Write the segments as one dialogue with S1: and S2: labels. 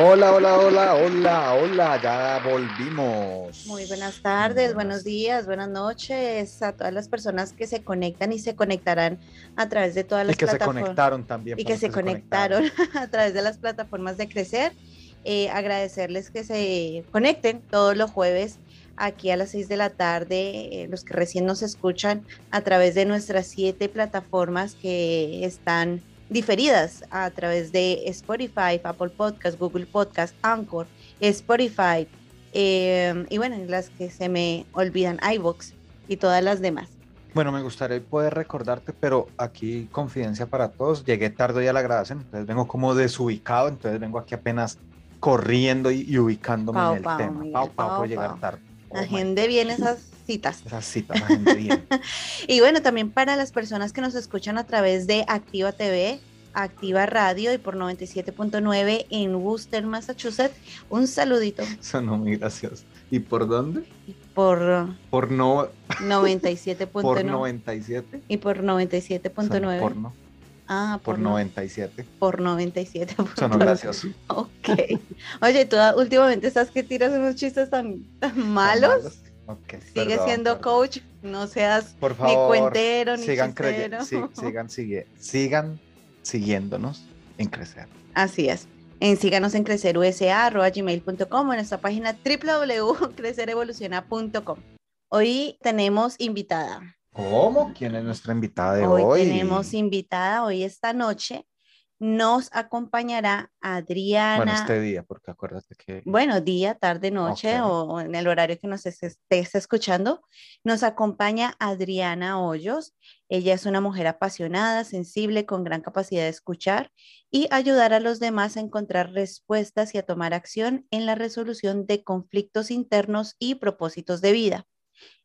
S1: Hola, hola, hola, hola, hola, ya volvimos.
S2: Muy buenas tardes, buenos días, buenas noches a todas las personas que se conectan y se conectarán a través de todas las
S1: y que se
S2: plataformas.
S1: conectaron también.
S2: Y que se conectaron a través de las plataformas de Crecer. Eh, agradecerles que se conecten todos los jueves aquí a las 6 de la tarde, eh, los que recién nos escuchan a través de nuestras siete plataformas que están diferidas a través de Spotify, Apple Podcast, Google Podcast, Anchor, Spotify eh, y bueno, las que se me olvidan, iVoox y todas las demás.
S1: Bueno, me gustaría poder recordarte, pero aquí confidencia para todos, llegué tarde ya a la grabación, entonces vengo como desubicado, entonces vengo aquí apenas corriendo y, y ubicándome en el
S2: pau,
S1: tema.
S2: Miguel,
S1: pau, pau,
S2: pau,
S1: por llegar tarde. Oh
S2: gente viene esas citas.
S1: Esas citas, la gente.
S2: Y bueno, también para las personas que nos escuchan a través de Activa TV, Activa Radio y por 97.9 en Worcester, Massachusetts, un saludito
S1: Sonó muy gracioso. ¿Y por dónde?
S2: por
S1: Por no, por
S2: 97.9
S1: 97.
S2: y por
S1: Sonó
S2: 97.9.
S1: Porno,
S2: Ah,
S1: por
S2: por, no-
S1: 97.
S2: por 97.9.
S1: Sonó gracioso.
S2: Ok. Oye, tú últimamente estás que tiras unos chistes tan, tan malos. Sigue
S1: perdón,
S2: siendo
S1: perdón.
S2: coach, no seas
S1: Por
S2: ni
S1: favor,
S2: cuentero, ni
S1: sigan,
S2: chistero.
S1: sí, sigan, sigue- sigan siguiéndonos en crecer.
S2: Así es. En síganos en crecerusa.gmail.com o en nuestra página www.crecerevoluciona.com. Hoy tenemos invitada.
S1: ¿Cómo? ¿Quién es nuestra invitada de
S2: Hoy,
S1: hoy?
S2: tenemos invitada. Hoy esta noche nos acompañará Adriana.
S1: Bueno, este día, porque acuérdate que...
S2: Bueno, día, tarde, noche o, en el horario que nos es- estés escuchando, nos acompaña Adriana Hoyos. Ella es una mujer apasionada, sensible, con gran capacidad de escuchar y ayudar a los demás a encontrar respuestas y a tomar acción en la resolución de conflictos internos y propósitos de vida.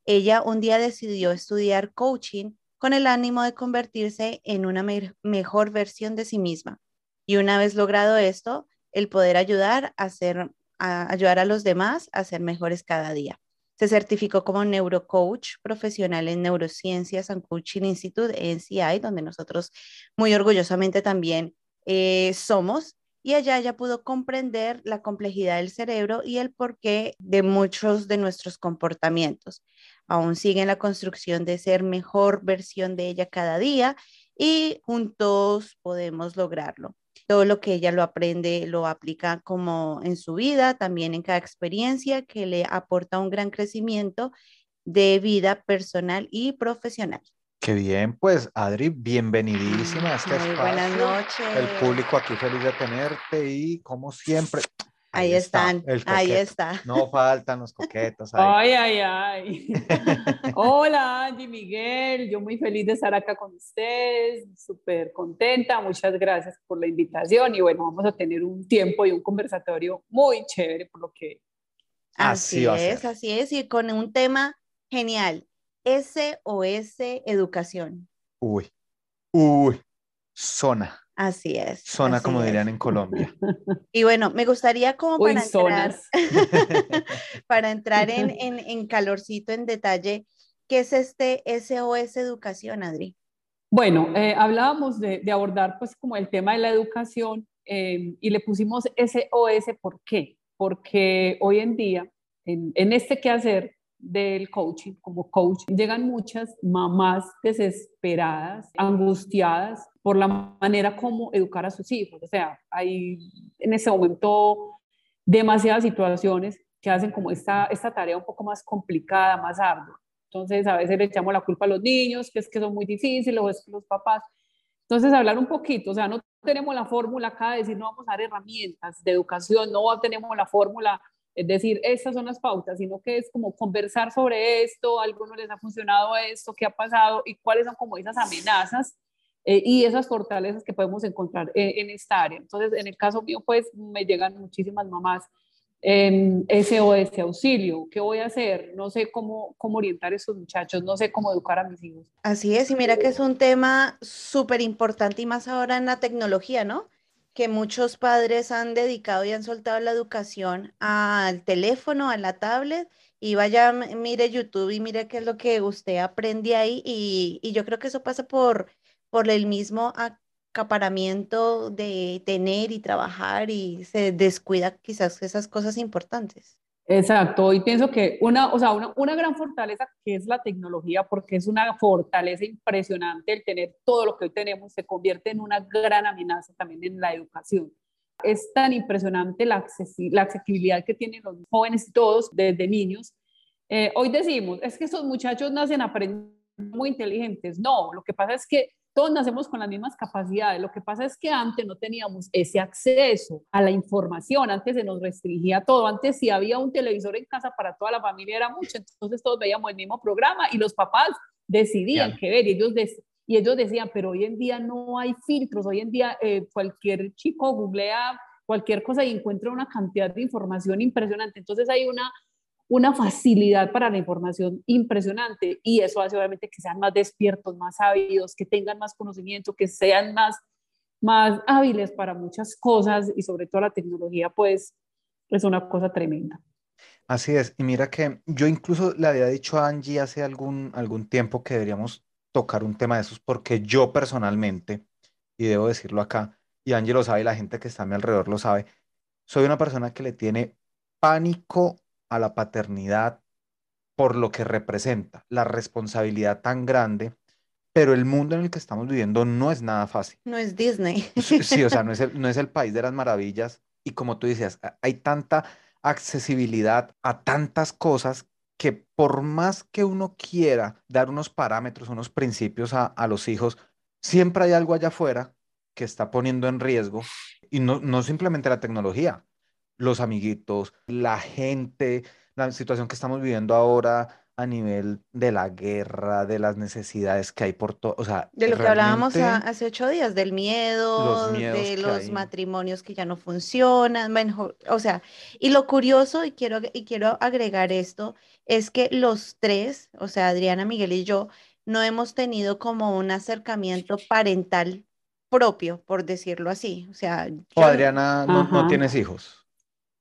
S2: Ella un día decidió estudiar coaching con el ánimo de convertirse en una me- mejor versión de sí misma. Y una vez logrado esto, el poder ayudar a, ser, ayudar a los demás a ser mejores cada día. Se certificó como neurocoach profesional en Neurociencias and Coaching Institute, NCI, donde nosotros muy orgullosamente también eh, somos. Y allá ya pudo comprender la complejidad del cerebro y el porqué de muchos de nuestros comportamientos. Aún sigue en la construcción de ser mejor versión de ella cada día y juntos podemos lograrlo todo lo que ella lo aprende lo aplica como en su vida, también en cada experiencia que le aporta un gran crecimiento de vida personal y profesional.
S1: Qué bien, pues Adri, bienvenidísima a este
S2: Muy
S1: espacio.
S2: buenas noches.
S1: El público aquí feliz de tenerte y como siempre.
S2: Ahí,
S1: está,
S2: están, ahí está.
S1: No faltan los coquetos. ahí.
S3: Ay, ay, ay. Hola, Angie Miguel. Yo muy feliz de estar acá con ustedes, súper contenta. Muchas gracias por la invitación. Y bueno, vamos a tener un tiempo y un conversatorio muy chévere, por lo que
S1: Así
S2: Así es, así es, y con un tema genial, SOS Educación.
S1: Uy, uy, zona,
S2: Así es.
S1: zona
S2: así
S1: como
S2: es.
S1: dirían en Colombia.
S2: Y bueno, me gustaría como
S3: Uy,
S2: para entrar,
S3: zonas.
S2: para entrar en, en, en calorcito, en detalle, ¿qué es este SOS Educación, Adri?
S3: Bueno, eh, hablábamos de, de abordar pues como el tema de la educación eh, y le pusimos SOS, ¿por qué? Porque hoy en día, en, en este quehacer del coaching, como coach, llegan muchas mamás desesperadas, angustiadas por la manera como educar a sus hijos. O sea, hay en ese momento demasiadas situaciones que hacen como esta, esta tarea un poco más complicada, más ardua. Entonces, a veces le echamos la culpa a los niños, que es que son muy difíciles, o es que los papás. Entonces, hablar un poquito, o sea, no tenemos la fórmula acá de decir, no vamos a dar herramientas de educación, no tenemos la fórmula, es decir, estas son las pautas, sino que es como conversar sobre esto, a algunos les ha funcionado esto, qué ha pasado y cuáles son como esas amenazas eh, y esas fortalezas que podemos encontrar en, en esta área. Entonces, en el caso mío, pues me llegan muchísimas mamás eh, SOS auxilio, ¿qué voy a hacer? No sé cómo, cómo orientar a esos muchachos, no sé cómo educar a mis hijos.
S2: Así es, y mira que es un tema súper importante y más ahora en la tecnología, ¿no? Que muchos padres han dedicado y han soltado la educación al teléfono, a la tablet, y vaya, mire YouTube y mire qué es lo que usted aprende ahí, y, y yo creo que eso pasa por, por el mismo acaparamiento de tener y trabajar y se descuida quizás esas cosas importantes.
S3: Exacto, y pienso que una, o sea, una, una, gran fortaleza que es la tecnología, porque es una fortaleza impresionante el tener todo lo que hoy tenemos, se convierte en una gran amenaza también en la educación. Es tan impresionante la, la accesibilidad que tienen los jóvenes todos desde niños. Eh, hoy decimos, es que esos muchachos nacen aprendiendo muy inteligentes. No, lo que pasa es que todos nacemos con las mismas capacidades. Lo que pasa es que antes no teníamos ese acceso a la información, antes se nos restringía todo. Antes si había un televisor en casa para toda la familia era mucho, entonces todos veíamos el mismo programa y los papás decidían yeah. qué ver y ellos, y ellos decían, pero hoy en día no hay filtros, hoy en día eh, cualquier chico googlea cualquier cosa y encuentra una cantidad de información impresionante. Entonces hay una una facilidad para la información impresionante y eso hace obviamente que sean más despiertos, más sabios, que tengan más conocimiento, que sean más, más hábiles para muchas cosas y sobre todo la tecnología pues es una cosa tremenda.
S1: Así es, y mira que yo incluso le había dicho a Angie hace algún, algún tiempo que deberíamos tocar un tema de esos porque yo personalmente, y debo decirlo acá, y Angie lo sabe y la gente que está a mi alrededor lo sabe, soy una persona que le tiene pánico a la paternidad por lo que representa, la responsabilidad tan grande, pero el mundo en el que estamos viviendo no es nada fácil.
S2: No es Disney.
S1: Sí, o sea, no es el, no es el país de las maravillas y como tú decías, hay tanta accesibilidad a tantas cosas que por más que uno quiera dar unos parámetros, unos principios a, a los hijos, siempre hay algo allá afuera que está poniendo en riesgo y no, no simplemente la tecnología, los amiguitos, la gente, la situación que estamos viviendo ahora a nivel de la guerra, de las necesidades que hay por todo, o sea,
S2: de lo que hablábamos hace ocho días, del miedo, de los hay. matrimonios que ya no funcionan, bueno, o sea, y lo curioso, y quiero, y quiero agregar esto, es que los tres, o sea, Adriana, Miguel y yo, no hemos tenido como un acercamiento parental propio, por decirlo así, o sea... Yo...
S1: O Adriana, no, no tienes hijos.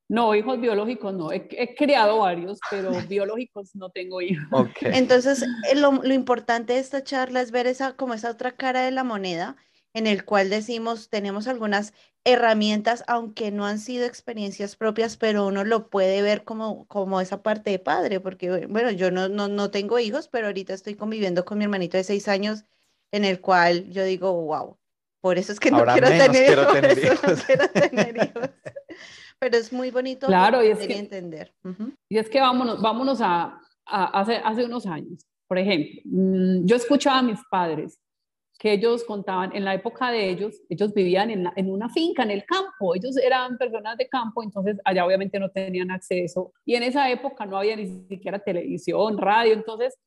S3: No, hijos biológicos no. He, he, criado varios, pero biológicos no tengo hijos.
S2: Okay. Entonces, eh, lo, lo, importante de esta charla es ver esa, como esa otra cara de la moneda, en el cual decimos, tenemos algunas herramientas, aunque no han sido experiencias propias, pero uno lo puede ver como, como esa parte de padre, porque, bueno, yo no, no, no tengo hijos, pero ahorita estoy conviviendo con mi hermanito de seis años, en el cual yo digo, wow, por eso es que no quiero tener
S1: quiero
S2: hijos. no quiero tener hijos. Pero es muy bonito
S3: Claro, y es que-
S2: entender. Ujú.
S3: Y es que vámonos, vámonos a, a hace, hace unos años. Por ejemplo, mm, yo escuchaba a mis padres que ellos contaban, en la época de ellos, ellos vivían en, la- en una finca, en el campo, ellos eran personas de campo, entonces allá obviamente no tenían acceso y en esa época no había ni siquiera televisión, radio, entonces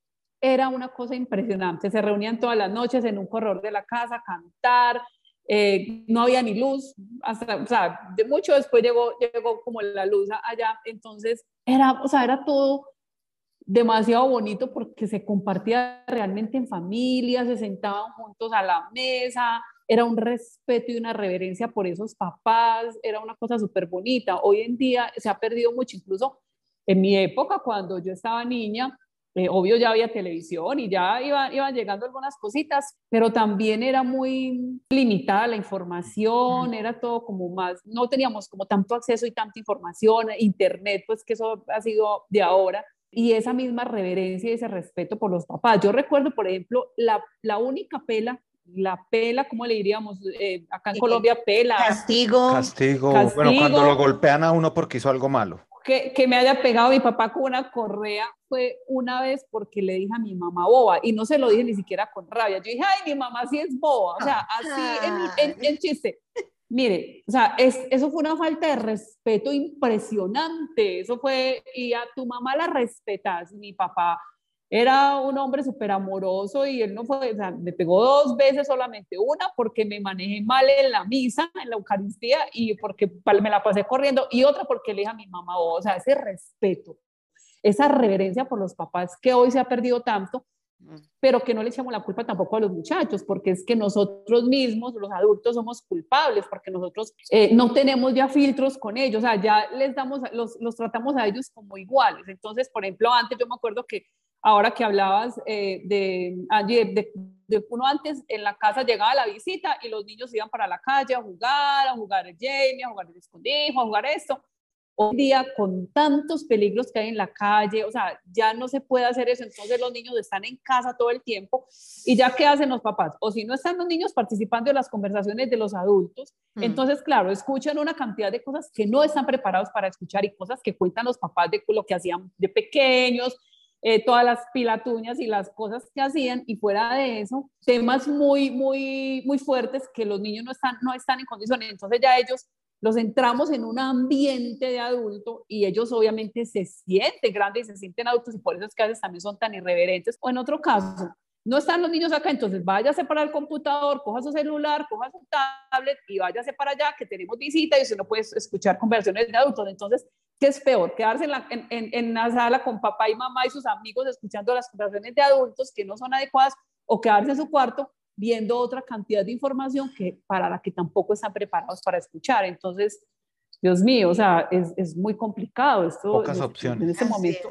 S3: era una cosa impresionante, se reunían todas las noches en un corredor de la casa a cantar, eh, no había ni luz, hasta, o sea, de mucho después llegó, llegó como la luz allá, entonces era, o sea, era todo demasiado bonito porque se compartía realmente en familia, se sentaban juntos a la mesa, era un respeto y una reverencia por esos papás, era una cosa súper bonita. Hoy en día se ha perdido mucho, incluso en mi época, cuando yo estaba niña, eh, obvio ya había televisión y ya iba, iban llegando algunas cositas, pero también era muy limitada la información, era todo como más, no teníamos como tanto acceso y tanta información, internet, pues que eso ha sido de ahora, y esa misma reverencia y ese respeto por los papás. Yo recuerdo, por ejemplo, la, la única pela, la pela, ¿cómo le diríamos? Eh, acá en Colombia, pela.
S2: Castigo.
S1: Castigo. Bueno,
S3: Castigo.
S1: cuando lo golpean a uno porque hizo algo malo.
S3: Que, que me haya pegado mi papá con una correa fue una vez porque le dije a mi mamá boba y no se lo dije ni siquiera con rabia. Yo dije, ay, mi mamá sí es boba. O sea, así en chiste. Mire, o sea, es, eso fue una falta de respeto impresionante. Eso fue, y a tu mamá la respetas. Mi papá era un hombre súper amoroso y él no fue, o sea, me pegó dos veces solamente, una porque me manejé mal en la misa, en la Eucaristía y porque me la pasé corriendo y otra porque le dije a mi mamá, o sea, ese respeto, esa reverencia por los papás que hoy se ha perdido tanto, mm. pero que no le echamos la culpa tampoco a los muchachos, porque es que nosotros mismos, los adultos, somos culpables, porque nosotros eh, no tenemos ya filtros con ellos, o sea, ya les damos, los, los tratamos a ellos como iguales. Entonces, por ejemplo, antes yo me acuerdo que ahora que hablabas eh, de, de, de, uno antes en la casa llegaba la visita y los niños iban para la calle a jugar, a jugar el Jamie, a jugar el escondijo, a jugar esto. Hoy día, con tantos peligros que hay en la calle, o sea, ya no se puede hacer eso, entonces los niños están en casa todo el tiempo y ya qué hacen los papás, o si no están los niños participando en las conversaciones de los adultos, mm. entonces, claro, escuchan una cantidad de cosas que no están preparados para escuchar y cosas que cuentan los papás de lo que hacían de pequeños, eh, todas las pilatuñas y las cosas que hacían y fuera de eso, temas muy, muy, muy fuertes que los niños no están, no están en condiciones. Entonces ya ellos los entramos en un ambiente de adulto y ellos obviamente se sienten grandes y se sienten adultos y por eso es que a veces también son tan irreverentes. O en otro caso, no están los niños acá, entonces váyase para el computador, coja su celular, coja su tablet y váyase para allá que tenemos visita y usted no puede escuchar conversaciones de adultos. Entonces, ¿qué es peor? Quedarse en la, en, en, la sala con papá y mamá y sus amigos escuchando las conversaciones de adultos que no son adecuadas o quedarse en su cuarto viendo otra cantidad de información que para la que tampoco están preparados para escuchar. Entonces, Dios mío, o sea, es, es muy complicado esto.
S1: Pocas opciones.
S3: En este momento.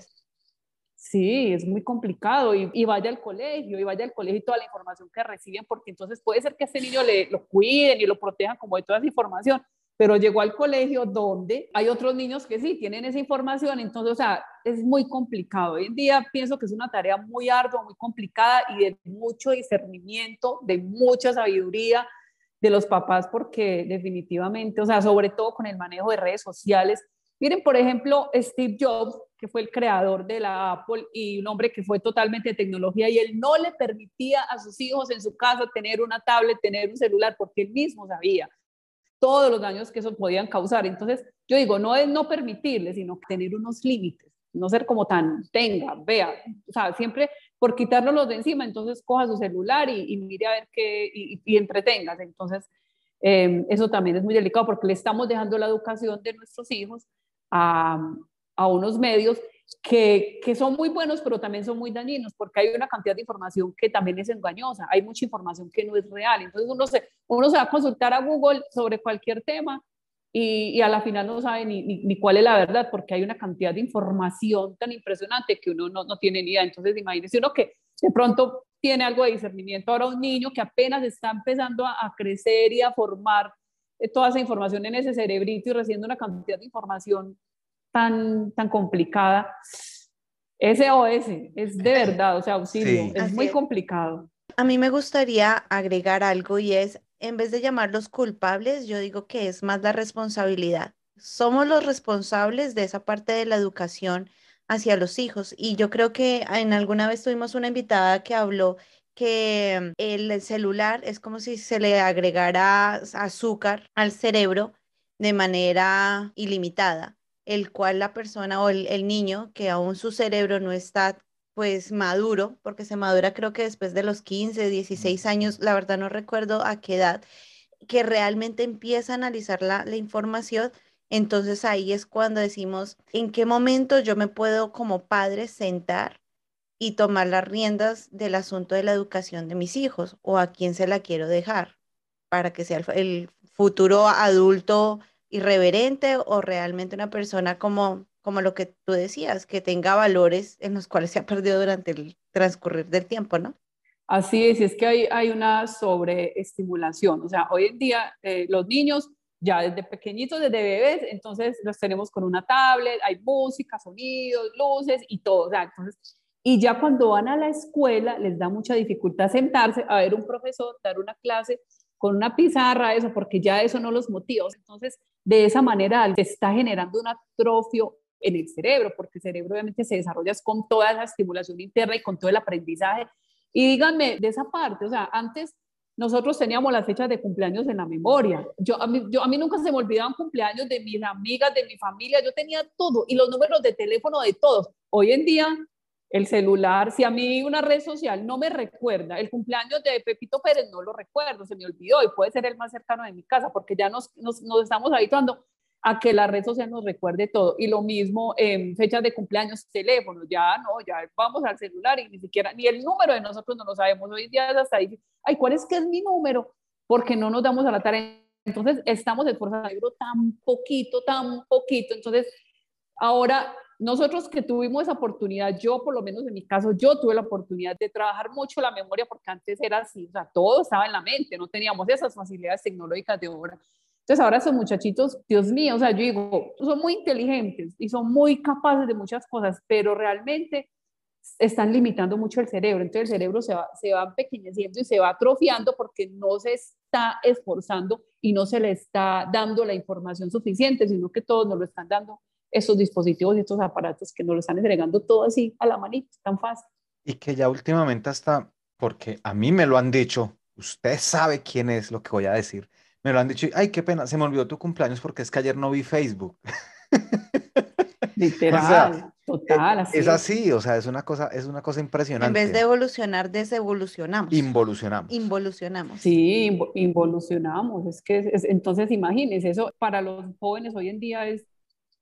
S3: Sí, es muy complicado y, vaya al colegio y vaya al colegio y toda la información que reciben, porque entonces puede ser que a este niño le, lo cuiden y lo protejan como de toda esa información, pero llegó al colegio donde hay otros niños que sí tienen esa información, entonces, o sea, es muy complicado. Hoy en día pienso que es una tarea muy ardua, muy complicada y de mucho discernimiento, de mucha sabiduría de los papás, porque definitivamente, o sea, sobre todo con el manejo de redes sociales, Miren, por ejemplo, Steve Jobs, que fue el creador de la Apple y un hombre que fue totalmente de tecnología y él no le permitía a sus hijos en su casa tener una tablet, tener un celular, porque él mismo sabía todos los daños que eso podían causar. Entonces, yo digo, no es no permitirle, sino tener unos límites, no ser como tan, tenga, vea, o sea, siempre por quitárnoslos de encima, entonces coja su celular y, mire a ver qué, y, y entretengas. Entonces, eh, eso también es muy delicado porque le estamos dejando la educación de nuestros hijos a, unos medios que, que, son muy buenos, pero también son muy dañinos, porque hay una cantidad de información que también es engañosa, hay mucha información que no es real. Entonces uno se, uno se va a consultar a Google sobre cualquier tema y, y a la final no sabe ni, ni, cuál es la verdad, porque hay una cantidad de información tan impresionante que uno no, no tiene ni idea. Entonces imagínese uno que de pronto tiene algo de discernimiento, ahora un niño que apenas está empezando a, a crecer y a formar eh, toda esa información en ese cerebrito y recibiendo una cantidad de información tan, tan complicada. SOS, es de verdad, o sea, auxilio, es muy complicado.
S2: A mí me gustaría agregar algo y es, en vez de llamarlos culpables, yo digo que es más la responsabilidad. Somos los responsables de esa parte de la educación hacia los hijos. Y yo creo que en alguna vez tuvimos una invitada que habló que el celular es como si se le agregara azúcar al cerebro de manera ilimitada, el cual la persona o el, niño, que aún su cerebro no está pues maduro, porque se madura creo que después de los 15, 16 años, la verdad no recuerdo a qué edad, que realmente empieza a analizar la, la información, entonces ahí es cuando decimos, ¿en qué momento yo me puedo como padre sentar y tomar las riendas del asunto de la educación de mis hijos o a quién se la quiero dejar para que sea el, futuro adulto irreverente o realmente una persona como, como lo que tú decías, que tenga valores en los cuales se ha perdido durante el transcurrir del tiempo, ¿no?
S3: Así es, es que hay, hay una sobreestimulación. O sea, hoy en día eh, los niños ya desde pequeñitos, desde bebés, entonces los tenemos con una tablet, hay música, sonidos, luces y todo. O entonces y ya cuando van a la escuela les da mucha dificultad sentarse a ver un profesor, dar una clase con una pizarra, eso, porque ya eso no los motiva. Entonces, de esa manera se está generando un atrofio en el cerebro, porque el cerebro obviamente se desarrolla con toda esa estimulación interna y con todo el aprendizaje. Y díganme, de esa parte, o sea, antes nosotros teníamos las fechas de cumpleaños en la memoria. Yo a, mí, yo, a mí nunca se me olvidaban cumpleaños de mis amigas, de mi familia, yo tenía todo y los números de teléfono de todos. Hoy en día el celular, si a mí una red social no me recuerda, el cumpleaños de Pepito Pérez no lo recuerdo, se me olvidó y puede ser el más cercano de mi casa, porque ya nos, nos, estamos habituando a que la red social nos recuerde todo. Y lo mismo en fechas de cumpleaños, teléfonos, ya no, ya vamos al celular y ni siquiera, ni el número de nosotros no lo sabemos. Hoy día hasta ahí, ay, ¿cuál es que es mi número? Porque no nos damos a la tarea. Entonces, estamos esforzando tan poquito, tan poquito. Entonces, ahora nosotros que tuvimos esa oportunidad, yo por lo menos en mi caso, yo tuve la oportunidad de trabajar mucho la memoria porque antes era así, o sea, todo estaba en la mente, no teníamos esas facilidades tecnológicas de ahora. Entonces ahora esos muchachitos, Dios mío, o sea, yo digo, son muy inteligentes y son muy capaces de muchas cosas, pero realmente están limitando mucho el cerebro. Entonces el cerebro se va, se va empequeñeciendo y se va atrofiando porque no se está esforzando y no se le está dando la información suficiente, sino que todos nos lo están dando esos dispositivos y estos aparatos que nos lo están entregando todo así a la manita, tan fácil.
S1: Y que ya últimamente hasta, porque a mí me lo han dicho, usted sabe quién es lo que voy a decir, me lo han dicho, ay, qué pena, se me olvidó tu cumpleaños porque es que ayer no vi Facebook.
S3: Literal, total,
S1: e, así. Es así, o sea, es una cosa, es una cosa impresionante.
S2: En vez de evolucionar, desevolucionamos.
S1: Involucionamos.
S2: Involucionamos.
S3: Sí, involucionamos. Es que, entonces, imagínense, eso para los jóvenes hoy en día es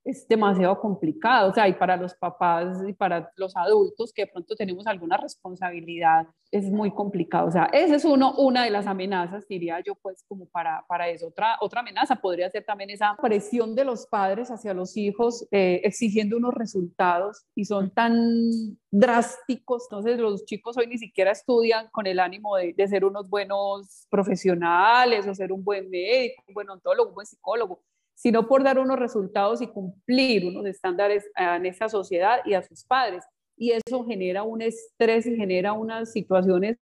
S3: es demasiado complicado, o sea, y para los papás y para los adultos que de pronto tenemos alguna responsabilidad, es muy complicado. O sea, esa es uno, una de las amenazas, diría yo, pues como para, para eso. Otra, otra amenaza podría ser también esa presión de los padres hacia los hijos, eh, exigiendo unos resultados y son tan drásticos, entonces los chicos hoy ni siquiera estudian con el ánimo de, de ser unos buenos profesionales o ser un buen médico, un buen ontólogo, un buen psicólogo, sino por dar unos resultados y cumplir unos estándares en esa sociedad y a sus padres. Y eso genera un estrés y genera unas situaciones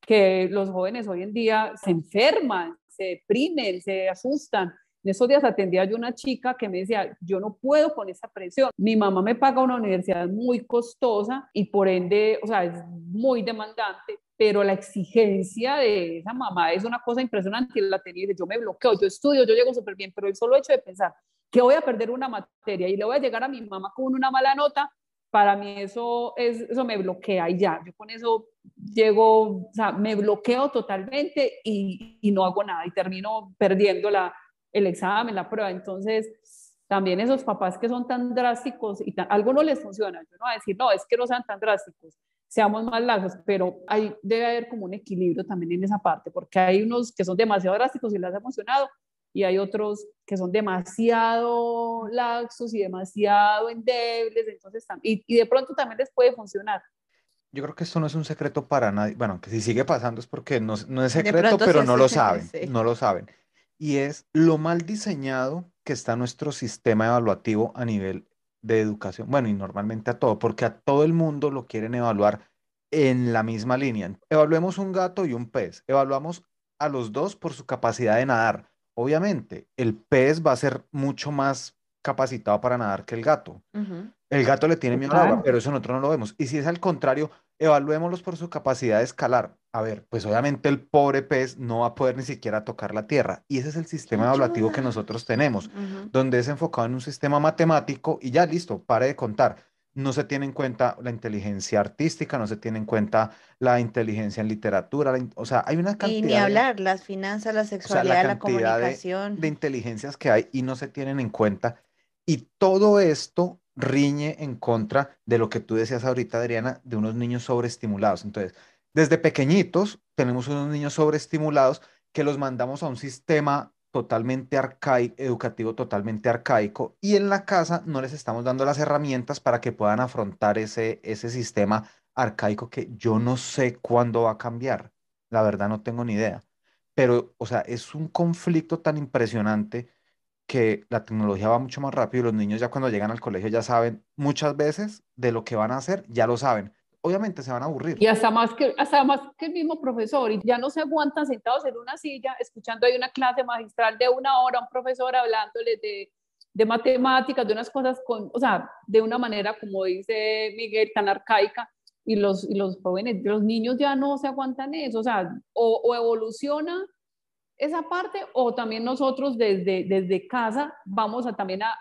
S3: que los jóvenes hoy en día se enferman, se deprimen, se asustan. En esos días atendía yo una chica que me decía, yo no puedo con esa presión. Mi mamá me paga una universidad muy costosa y por ende, o sea, es muy demandante, pero la exigencia de esa mamá es una cosa impresionante. La tenía, yo me bloqueo, yo estudio, yo llego súper bien, pero el solo hecho de pensar que voy a perder una materia y le voy a llegar a mi mamá con una mala nota, para mí eso, es, eso me bloquea y ya, yo con eso llego, o sea, me bloqueo totalmente y, y no hago nada y termino perdiendo la, el examen, la prueba. Entonces, también esos papás que son tan drásticos y algo no les funciona, yo no voy a decir, no, es que no sean tan drásticos, seamos más largos, pero hay, debe haber como un equilibrio también en esa parte, porque hay unos que son demasiado drásticos y les ha funcionado, y hay otros que son demasiado laxos y demasiado endebles, entonces, y, y de pronto también les puede funcionar.
S1: Yo creo que esto no es un secreto para nadie. Bueno, que si sigue pasando es porque no, no es secreto, pero no lo saben, no lo saben. Y es lo mal diseñado que está nuestro sistema evaluativo a nivel de educación, bueno, y normalmente a todo, porque a todo el mundo lo quieren evaluar en la misma línea. Evaluemos un gato y un pez. Evaluamos a los dos por su capacidad de nadar. Obviamente, el pez va a ser mucho más capacitado para nadar que el gato. El gato le tiene miedo al agua, pero eso nosotros no lo vemos. Y si es al contrario, evaluémoslos por su capacidad de escalar. A ver, pues obviamente el pobre pez no va a poder ni siquiera tocar la tierra. Y ese es el sistema evaluativo que nosotros tenemos, donde es enfocado en un sistema matemático y ya listo, pare de contar. No se tiene en cuenta la inteligencia artística, no se tiene en cuenta la inteligencia en literatura, o sea, hay una cantidad.
S2: Y ni hablar, las finanzas, la sexualidad, la, comunicación.
S1: de inteligencias que hay y no se tienen en cuenta. Y todo esto riñe en contra de lo que tú decías ahorita, Adriana, de unos niños sobreestimulados. Entonces, desde pequeñitos tenemos unos niños sobreestimulados que los mandamos a un sistema totalmente arcaico, educativo totalmente arcaico, y en la casa no les estamos dando las herramientas para que puedan afrontar ese, ese sistema arcaico que yo no sé cuándo va a cambiar. La verdad no tengo ni idea. Pero, o sea, es un conflicto tan impresionante que la tecnología va mucho más rápido y los niños ya cuando llegan al colegio ya saben muchas veces de lo que van a hacer, ya lo saben. Obviamente se van a aburrir.
S3: Y hasta más que, hasta más que el mismo profesor, y ya no se aguantan sentados en una silla escuchando ahí una clase magistral de una hora, un profesor hablándoles de, de matemáticas, de unas cosas con, o sea, de una manera, como dice Miguel, tan arcaica, y los, y los jóvenes, los niños ya no se aguantan eso, o sea, o, o evoluciona esa parte o también nosotros desde, desde casa vamos a también a,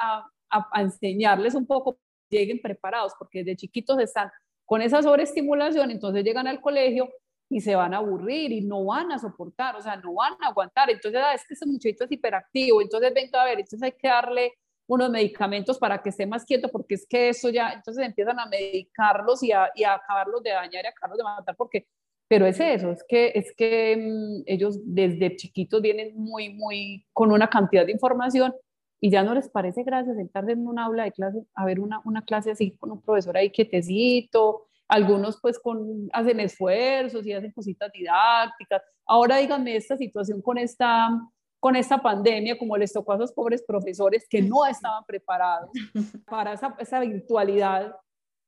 S3: a, enseñarles un poco, lleguen preparados, porque desde chiquitos están con esa sobreestimulación, entonces llegan al colegio y se van a aburrir y no van a soportar, o sea, no van a aguantar. Entonces, ah, es que ese muchachito es hiperactivo, entonces venga a ver, entonces hay que darle unos medicamentos para que esté más quieto, porque es que eso ya, entonces empiezan a medicarlos y a, y a acabarlos de dañar y a acabarlos de matar, porque, pero es eso, es que, es que mm, ellos desde chiquitos vienen muy, muy, con una cantidad de información y ya no les parece gracias sentarse en un aula de clase, a ver una, una clase así con un profesor ahí quietecito, algunos pues con, hacen esfuerzos y hacen cositas didácticas. Ahora díganme esta situación con esta, con esta pandemia, como les tocó a esos pobres profesores que no estaban preparados para esa, esa virtualidad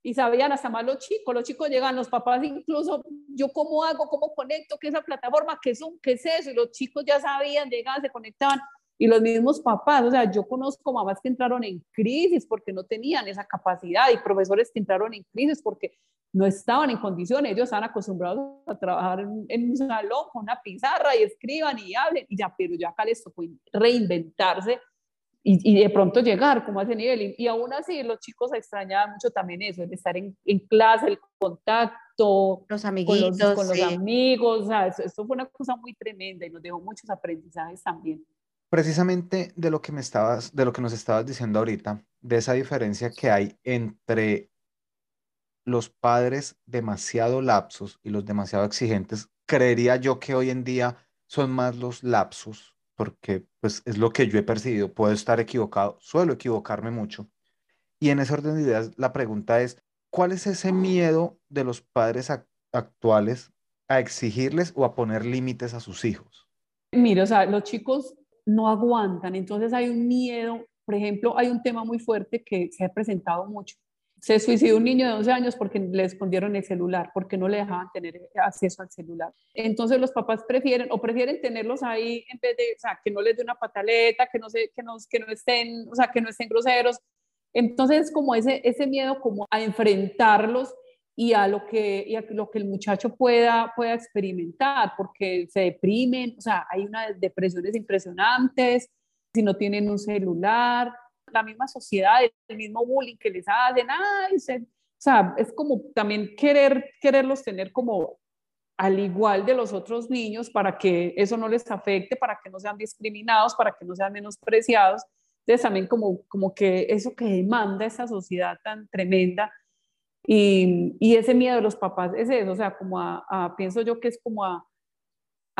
S3: y sabían hasta más los chicos, los chicos llegan, los papás incluso, yo cómo hago, cómo conecto, qué es esa plataforma, qué es, qué es eso, y los chicos ya sabían, llegaban, se conectaban, y los mismos papás, o sea, yo conozco mamás que entraron en crisis porque no tenían esa capacidad y profesores que entraron en crisis porque no estaban en condiciones, ellos estaban acostumbrados a trabajar en, un salón con una pizarra y escriban y hablen, y ya, pero ya acá les tocó reinventarse y, y de pronto llegar como a ese nivel. Y, aún así los chicos extrañaban mucho también eso, el estar en, en clase, el contacto
S2: los amiguitos,
S3: con los, con los amigos, o sea, eso fue una cosa muy tremenda y nos dejó muchos aprendizajes también.
S1: Precisamente de lo que me estabas, de lo que nos estabas diciendo ahorita, de esa diferencia que hay entre los padres demasiado lapsos y los demasiado exigentes, creería yo que hoy en día son más los lapsos, porque pues es lo que yo he percibido, puedo estar equivocado, suelo equivocarme mucho. Y en ese orden de ideas, la pregunta es, ¿cuál es ese miedo de los padres actuales a exigirles o a poner límites a sus hijos?
S3: Mira, o sea, los chicos no aguantan. Entonces hay un miedo, por ejemplo, hay un tema muy fuerte que se ha presentado mucho. Se suicidó un niño de 11 años porque le escondieron el celular, porque no le dejaban tener acceso al celular. Entonces los papás prefieren o prefieren tenerlos ahí en vez de, o sea, que no les dé una pataleta, que no, se, que no, que no estén, o sea, que no estén groseros. Entonces como ese, ese miedo como a enfrentarlos y a lo que, y a lo que el muchacho pueda, pueda experimentar, porque se deprimen, o sea, hay unas depresiones impresionantes, si no tienen un celular, la misma sociedad, el mismo bullying que les hacen, ay, o sea, es como también querer, quererlos tener como al igual de los otros niños para que eso no les afecte, para que no sean discriminados, para que no sean menospreciados. Entonces también como, como que eso que demanda esa sociedad tan tremenda, y, y, ese miedo de los papás es eso, o sea, como a, pienso yo que es como a,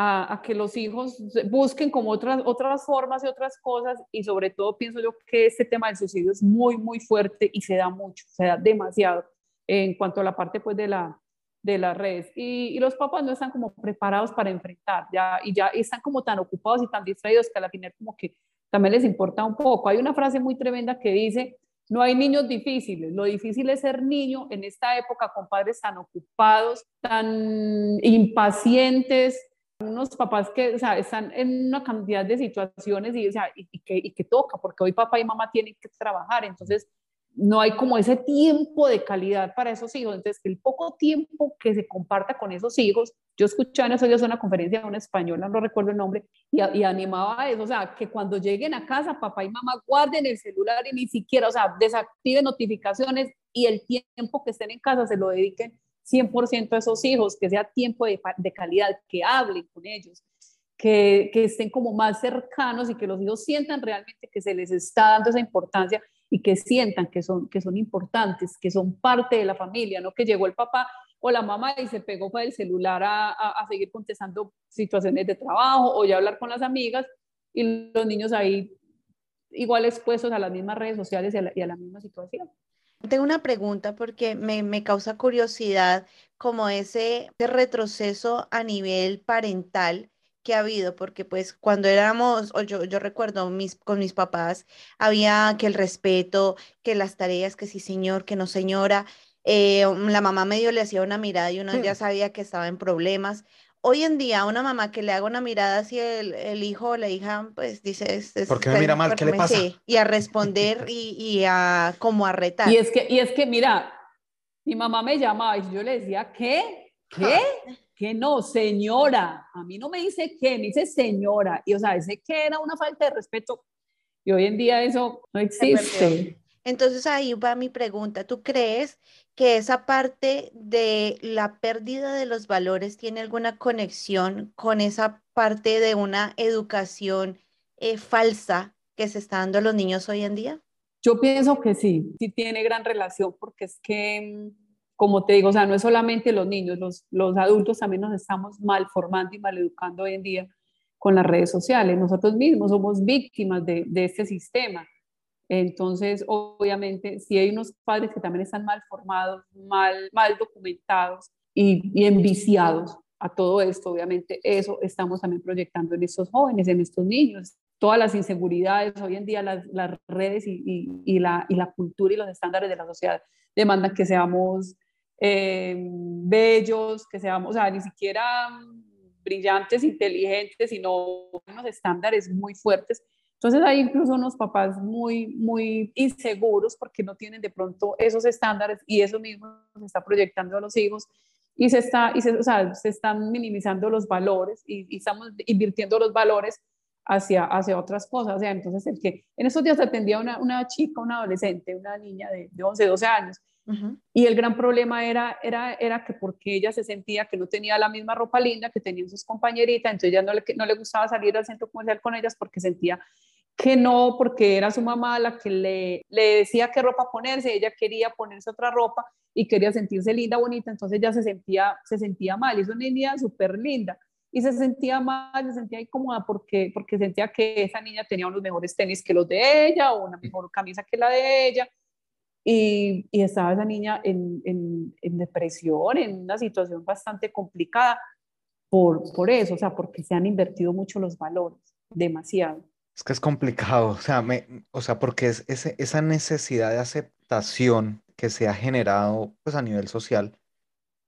S3: a, que los hijos busquen como otras, otras formas y otras cosas y sobre todo pienso yo que este tema del suicidio es muy, muy fuerte y se da mucho, se da demasiado en cuanto a la parte pues de la de las redes y, y los papás no están como preparados para enfrentar ya y ya están como tan ocupados y tan distraídos que a la final como que también les importa un poco. Hay una frase muy tremenda que dice, no hay niños difíciles, lo difícil es ser niño en esta época con padres tan ocupados, tan impacientes, unos papás que o sea, están en una cantidad de situaciones y, o sea, y, que, y, que, toca, porque hoy papá y mamá tienen que trabajar, entonces no hay como ese tiempo de calidad para esos hijos. Entonces, el poco tiempo que se comparta con esos hijos, yo escuché en esos días una conferencia de una española, no recuerdo el nombre, y, y, animaba a eso, o sea, que cuando lleguen a casa, papá y mamá guarden el celular y ni siquiera, o sea, desactiven notificaciones y el tiempo que estén en casa se lo dediquen 100% a esos hijos, que sea tiempo de, calidad, que hablen con ellos. Que, estén como más cercanos y que los hijos sientan realmente que se les está dando esa importancia y que sientan que son, que son importantes, que son parte de la familia, no que llegó el papá o la mamá y se pegó para el celular a, a, seguir contestando situaciones de trabajo o ya hablar con las amigas y los niños ahí igual expuestos a las mismas redes sociales y a la, y a la misma situación.
S2: Tengo una pregunta porque me, me causa curiosidad como ese, ese retroceso a nivel parental que ha habido, porque pues cuando éramos, o yo, yo recuerdo mis, con mis papás, había que el respeto, que las tareas, que sí señor, que no señora, eh, la mamá medio le hacía una mirada y uno ya sabía que estaba en problemas. Hoy en día, una mamá que le haga una mirada hacia el, el hijo o la hija, pues dice, es,
S1: ¿por qué me mira mal? ¿Qué le pasa?
S2: y a responder y, y, a como a retar.
S3: Y es que, y es que, mira, mi mamá me llamaba y yo le decía, ¿qué? ¿Qué? que no, señora, a mí no me dice que, me dice señora, y o sea, ese que era una falta de respeto, y hoy en día eso no existe.
S2: Entonces ahí va mi pregunta, ¿tú crees que esa parte de la pérdida de los valores tiene alguna conexión con esa parte de una educación eh, falsa que se está dando a los niños hoy en día?
S3: Yo pienso que sí, sí tiene gran relación porque es que, como te digo, o sea, no es solamente los niños, los, los adultos también nos estamos mal formando y mal educando hoy en día con las redes sociales. Nosotros mismos somos víctimas de, de este sistema. Entonces, obviamente, si hay unos padres que también están mal formados, mal, mal documentados y, y enviciados a todo esto, obviamente eso estamos también proyectando en estos jóvenes, en estos niños todas las inseguridades, hoy en día las, las redes y, y, la, y, la, cultura y los estándares de la sociedad demandan que seamos eh, bellos, que seamos, o sea, ni siquiera brillantes, inteligentes, sino unos estándares muy fuertes. Entonces hay incluso unos papás muy, muy inseguros porque no tienen de pronto esos estándares y eso mismo se está proyectando a los hijos y se, está, y se, o sea, se están minimizando los valores y, y estamos invirtiendo los valores hacia, hacia otras cosas. O sea, entonces, el que en esos días atendía una, una chica, una adolescente, una niña de, de 11, 12 años, y el gran problema era, era, era que porque ella se sentía que no tenía la misma ropa linda que tenían sus compañeritas, entonces ya no le, no le gustaba salir al centro comercial con ellas porque sentía que no, porque era su mamá la que le, le decía qué ropa ponerse, ella quería ponerse otra ropa y quería sentirse linda, bonita, entonces ya se sentía, se sentía mal, y es una niña súper linda y se sentía mal, se sentía incómoda porque, porque sentía que esa niña tenía unos mejores tenis que los de ella o una mejor camisa que la de ella. Y, y estaba esa niña en, en, en, depresión, en una situación bastante complicada por, por eso, o sea, porque se han invertido mucho los valores, demasiado.
S1: Es que es complicado, o sea, me, o sea porque es ese, esa necesidad de aceptación que se ha generado pues, a nivel social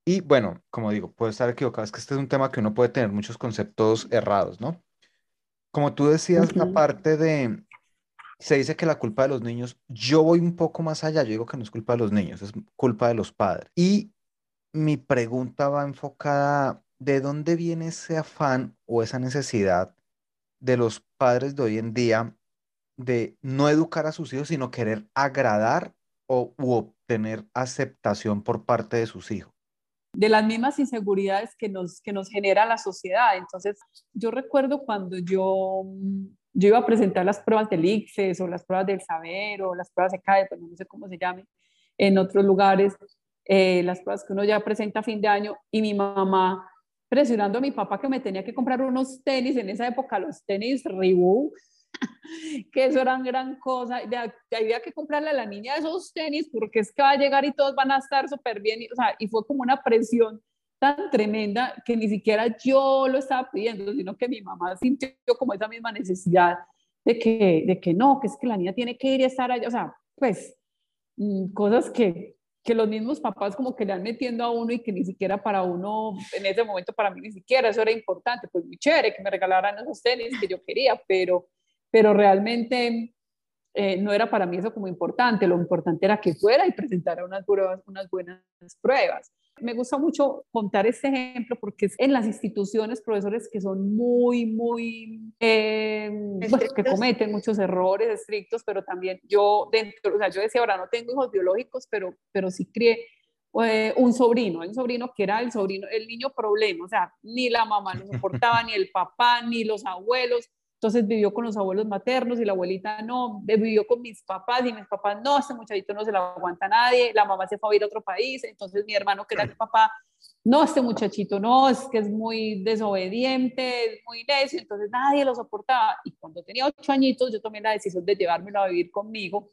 S1: y bueno, como digo, puede estar equivocado, es que este es un tema que uno puede tener muchos conceptos errados, ¿no? Como tú decías, la parte de, se dice que la culpa de los niños, yo voy un poco más allá, yo digo que no es culpa de los niños, es culpa de los padres. Y mi pregunta va enfocada, ¿de dónde viene ese afán o esa necesidad de los padres de hoy en día de no educar a sus hijos, sino querer agradar o obtener aceptación por parte de sus hijos?
S3: de las mismas inseguridades que nos, que nos genera la sociedad. Entonces, yo recuerdo cuando yo, yo iba a presentar las pruebas del ICFES o las pruebas del saber o las pruebas de CAE, pues no sé cómo se llamen, en otros lugares, eh, las pruebas que uno ya presenta a fin de año y mi mamá presionando a mi papá que me tenía que comprar unos tenis, en esa época los tenis Reebok, que eso era gran cosa. Había que comprarle a la niña esos tenis porque es que va a llegar y todos van a estar súper bien. Y, o sea, y fue como una presión tan tremenda que ni siquiera yo lo estaba pidiendo, sino que mi mamá sintió como esa misma necesidad de que, de que no, que es que la niña tiene que ir y estar allá. O sea, pues mm, cosas que, que los mismos papás como que le han metiendo a uno y que ni siquiera para uno, en ese momento para mí ni siquiera eso era importante, pues muy chévere que me regalaran esos tenis que yo quería, pero pero realmente eh, no era para mí eso como importante, lo importante era que fuera y presentara unas, pruebas, unas buenas pruebas. Me gusta mucho contar este ejemplo porque es en las instituciones profesores que son muy, muy, eh, que cometen muchos errores estrictos, pero también yo dentro, o sea, yo decía, ahora no tengo hijos biológicos, pero, pero sí crié eh, un sobrino, un sobrino que era el sobrino, el niño problema, o sea, ni la mamá lo soportaba, ni el papá, ni los abuelos, entonces vivió con los abuelos maternos y la abuelita no, vivió con mis papás y mis papás no, este muchachito no se lo aguanta a nadie, la mamá se fue a ir a otro país, entonces mi hermano que era el papá, no, este muchachito no, es que es muy desobediente, es muy necio, entonces nadie lo soportaba. Y cuando tenía ocho añitos yo tomé la decisión de llevármelo a vivir conmigo.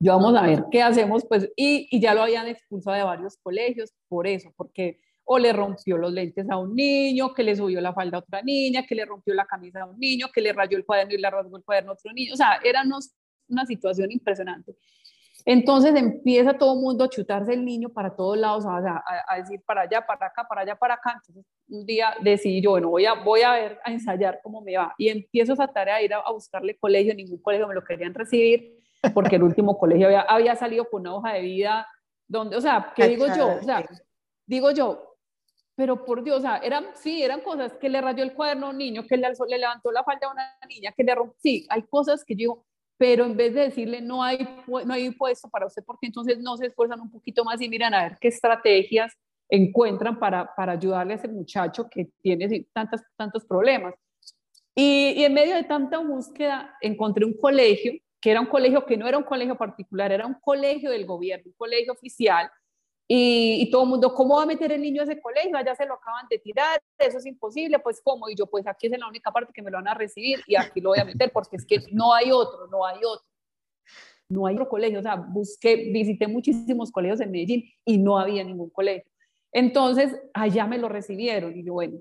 S3: Yo vamos a ver qué hacemos, pues, y, y ya lo habían expulsado de varios colegios por eso, porque o le rompió los lentes a un niño, que le subió la falda a otra niña, que le rompió la camisa a un niño, que le rayó el cuaderno y le rasgó el cuaderno a otro niño. O sea, era una situación impresionante. Entonces empieza todo el mundo a chutarse el niño para todos lados, a, a, decir para allá, para acá, para allá, para acá. Entonces un día decidí yo, bueno, voy a, voy a ver, a ensayar cómo me va. Y empiezo esa tarea de ir a, buscarle colegio, ningún colegio me lo querían recibir, porque el último colegio había, había salido con una hoja de vida donde, o sea, ¿qué digo yo? O sea, digo yo, pero por Dios, o sea, eran, sí, eran cosas que le rayó el cuaderno a un niño, que le, le levantó la falda a una niña, que le rompió, sí, hay cosas que yo digo, pero en vez de decirle no hay, no hay puesto para usted, porque entonces no se esfuerzan un poquito más y miran a ver qué estrategias encuentran para, para ayudarle a ese muchacho que tiene tantas, tantos problemas. Y, y en medio de tanta búsqueda encontré un colegio, que era un colegio que no era un colegio particular, era un colegio del gobierno, un colegio oficial, y, todo el mundo, ¿cómo va a meter el niño a ese colegio? Ya se lo acaban de tirar, eso es imposible, pues ¿cómo? Y yo, pues aquí es la única parte que me lo van a recibir y aquí lo voy a meter porque es que no hay otro, no hay otro. No hay otro colegio, o sea, busqué, visité muchísimos colegios en Medellín y no había ningún colegio. Entonces, allá me lo recibieron y yo, bueno,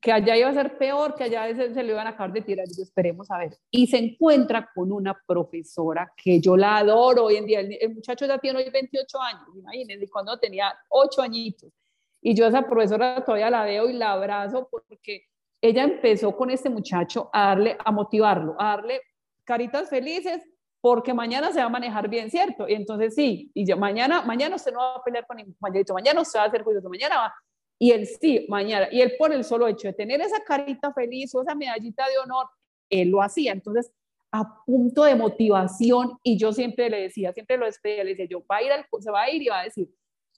S3: que allá iba a ser peor, que allá se, se le iban a acabar de tirar, yo esperemos a ver. Y se encuentra con una profesora que yo la adoro hoy en día, el, muchacho ya tiene hoy 28 años, imagínense, cuando tenía 8 añitos. Y yo a esa profesora todavía la veo y la abrazo porque ella empezó con este muchacho a darle, a motivarlo, a darle caritas felices, porque mañana se va a manejar bien, ¿cierto? Y entonces sí, y yo, mañana, mañana usted no va a pelear con ningún mañana usted va a hacer juicio, mañana va. Y él sí, mañana, y él por el solo hecho de tener esa carita feliz o esa medallita de honor, él lo hacía. Entonces, a punto de motivación, y yo siempre le decía, siempre lo despedía, le decía, yo va a ir al, se va a ir y va a decir,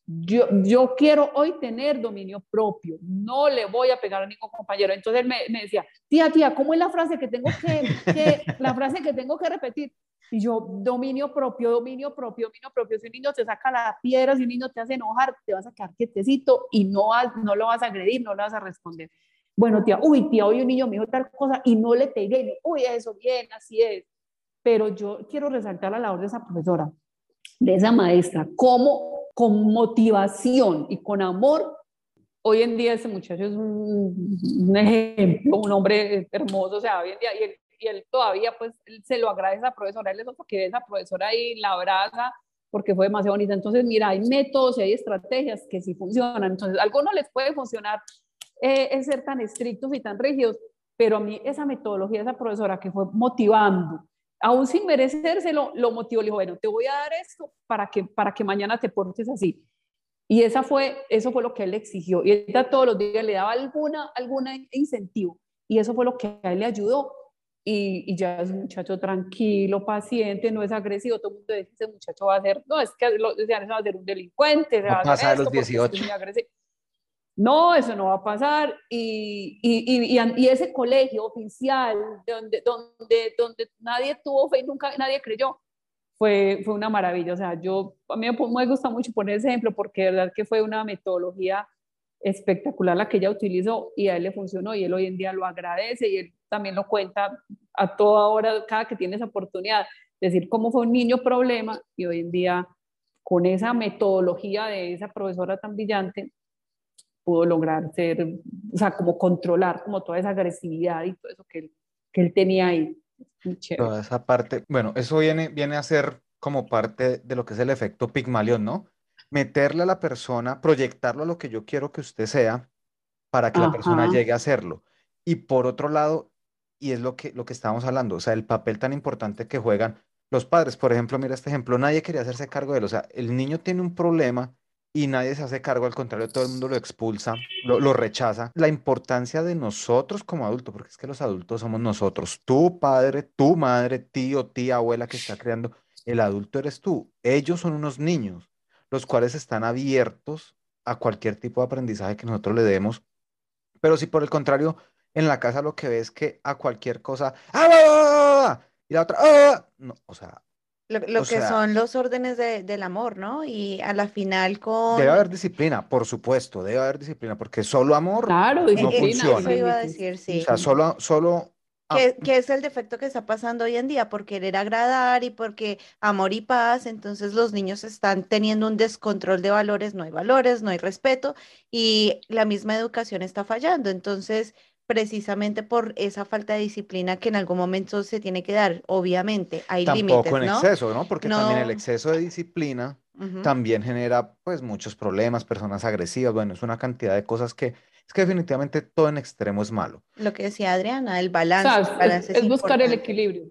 S3: yo, yo quiero hoy tener dominio propio, no le voy a pegar a ningún compañero. Entonces él me, me decía, tía, tía, ¿cómo es la frase que tengo que, que, la frase que tengo que repetir? Y yo, dominio propio, dominio propio, dominio propio. Si un niño te saca la piedra, si un niño te hace enojar, te vas a quedar quietecito y no, no lo vas a agredir, no lo vas a responder. Bueno, tía, uy, tía, hoy un niño me dijo tal cosa y no le pegué. Uy, eso, bien, así es. Pero yo quiero resaltar la labor de esa profesora, de esa maestra, cómo con motivación y con amor hoy en día ese muchacho es un, un, ejemplo, un hombre hermoso, o sea, hoy en día, y y él todavía pues se lo agradece a esa profesora, él es otro que esa profesora ahí la abraza porque fue demasiado bonita. Entonces, mira, hay métodos y hay estrategias que sí funcionan. Entonces, a algunos les puede funcionar eh, es ser tan estrictos y tan rígidos, pero a mí esa metodología esa profesora que fue motivando, aún sin merecérselo, lo motivó, le dijo, bueno, te voy a dar esto para que, para que mañana te portes así. Y esa fue, eso fue lo que él exigió. Y ella todos los días le daba alguna, alguna incentivo. Y eso fue lo que a él le ayudó y, ya es un muchacho tranquilo, paciente, no es agresivo, todo el mundo dice, ese muchacho va a ser, no, es que lo, decían, va a ser un delincuente, va,
S1: a pasar los 18.
S3: No, eso no va a pasar. Y, y, y, ese colegio oficial, donde, donde, donde nadie tuvo fe y nunca nadie creyó, fue, fue una maravilla. O sea, yo, a mí me gusta mucho poner ese ejemplo porque de verdad que fue una metodología espectacular la que ella utilizó y a él le funcionó y él hoy en día lo agradece y él también lo cuenta a toda hora, cada que tiene esa oportunidad, decir cómo fue un niño problema y hoy en día con esa metodología de esa profesora tan brillante pudo lograr ser, o sea, como controlar como toda esa agresividad y todo eso que él, que él tenía ahí.
S1: Toda esa parte, bueno, eso viene, viene a ser como parte de lo que es el efecto Pigmalión, ¿no? Meterle a la persona, proyectarlo a lo que yo quiero que usted sea para que la persona llegue a hacerlo. Y por otro lado, y es lo que, lo que estábamos hablando, o sea, el papel tan importante que juegan los padres. Por ejemplo, mira este ejemplo, nadie quería hacerse cargo de él, o sea, el niño tiene un problema y nadie se hace cargo, al contrario, todo el mundo lo expulsa, lo, lo rechaza. La importancia de nosotros como adultos, porque es que los adultos somos nosotros, tu padre, tu madre, tío, tía, abuela que está creando, el adulto eres tú, ellos son unos niños los cuales están abiertos a cualquier tipo de aprendizaje que nosotros le demos. Pero si por el contrario, en la casa lo que ves es que a cualquier cosa, ¡ah! y la otra, ¡ah! No, o sea,
S2: lo, que son los órdenes del amor, ¿no? Y a la final con...
S1: Debe haber disciplina, por supuesto, debe haber disciplina, porque solo amor
S3: claro,
S1: no funciona.
S2: Eso iba a decir, sí.
S1: O sea, solo, solo
S2: Ah, que, es el defecto que está pasando hoy en día por querer agradar y porque amor y paz, entonces los niños están teniendo un descontrol de valores, no hay valores, no hay respeto y la misma educación está fallando. Entonces, precisamente por esa falta de disciplina que en algún momento se tiene que dar, obviamente, hay límites,
S1: Tampoco en exceso, ¿no? Porque también el exceso de disciplina también genera pues muchos problemas, personas agresivas, bueno, es una cantidad de cosas que es que definitivamente todo en extremo es malo.
S2: Lo que decía Adriana, el balance.
S3: es, buscar el equilibrio.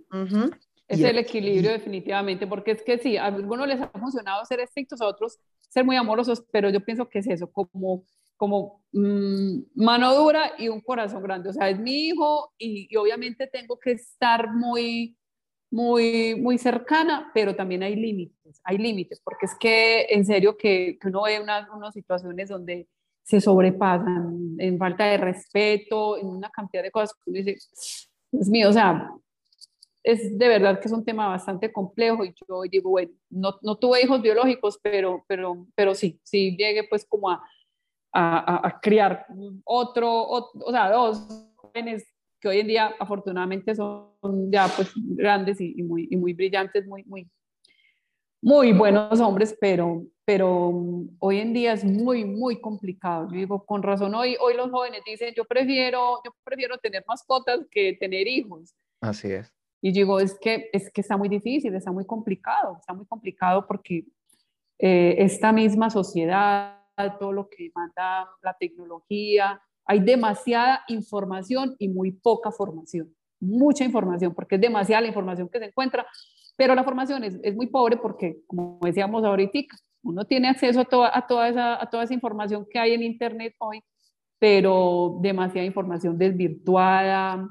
S3: Es el, equilibrio definitivamente, porque es que sí, a algunos les ha funcionado ser estrictos, a otros ser muy amorosos, pero yo pienso que es eso, como, como mm, mano dura y un corazón grande. O sea, es mi hijo y, y obviamente tengo que estar muy muy, muy cercana, pero también hay límites, hay límites, porque es que en serio que, que uno ve unas, unas situaciones donde se sobrepasan en falta de respeto, en una cantidad de cosas que uno dice, Dios mío, o sea, es de verdad que es un tema bastante complejo y yo digo, bueno, no, no tuve hijos biológicos, pero, pero, pero sí, sí llegué pues como a, a, a criar otro, otro, o sea, dos jóvenes que hoy en día afortunadamente son ya pues grandes y, muy, y muy brillantes, muy, muy, muy buenos hombres, pero, pero hoy en día es muy, muy complicado. Yo digo, con razón, hoy, hoy los jóvenes dicen, yo prefiero, yo prefiero tener mascotas que tener hijos.
S1: Así es.
S3: Y digo, es que, es que está muy difícil, está muy complicado, está muy complicado porque eh, esta misma sociedad, todo lo que manda la tecnología, hay demasiada información y muy poca formación, mucha información, porque es demasiada la información que se encuentra, pero la formación es, es muy pobre porque, como decíamos ahorita, uno tiene acceso a toda, a, toda esa, a toda esa información que hay en Internet hoy, pero demasiada información desvirtuada,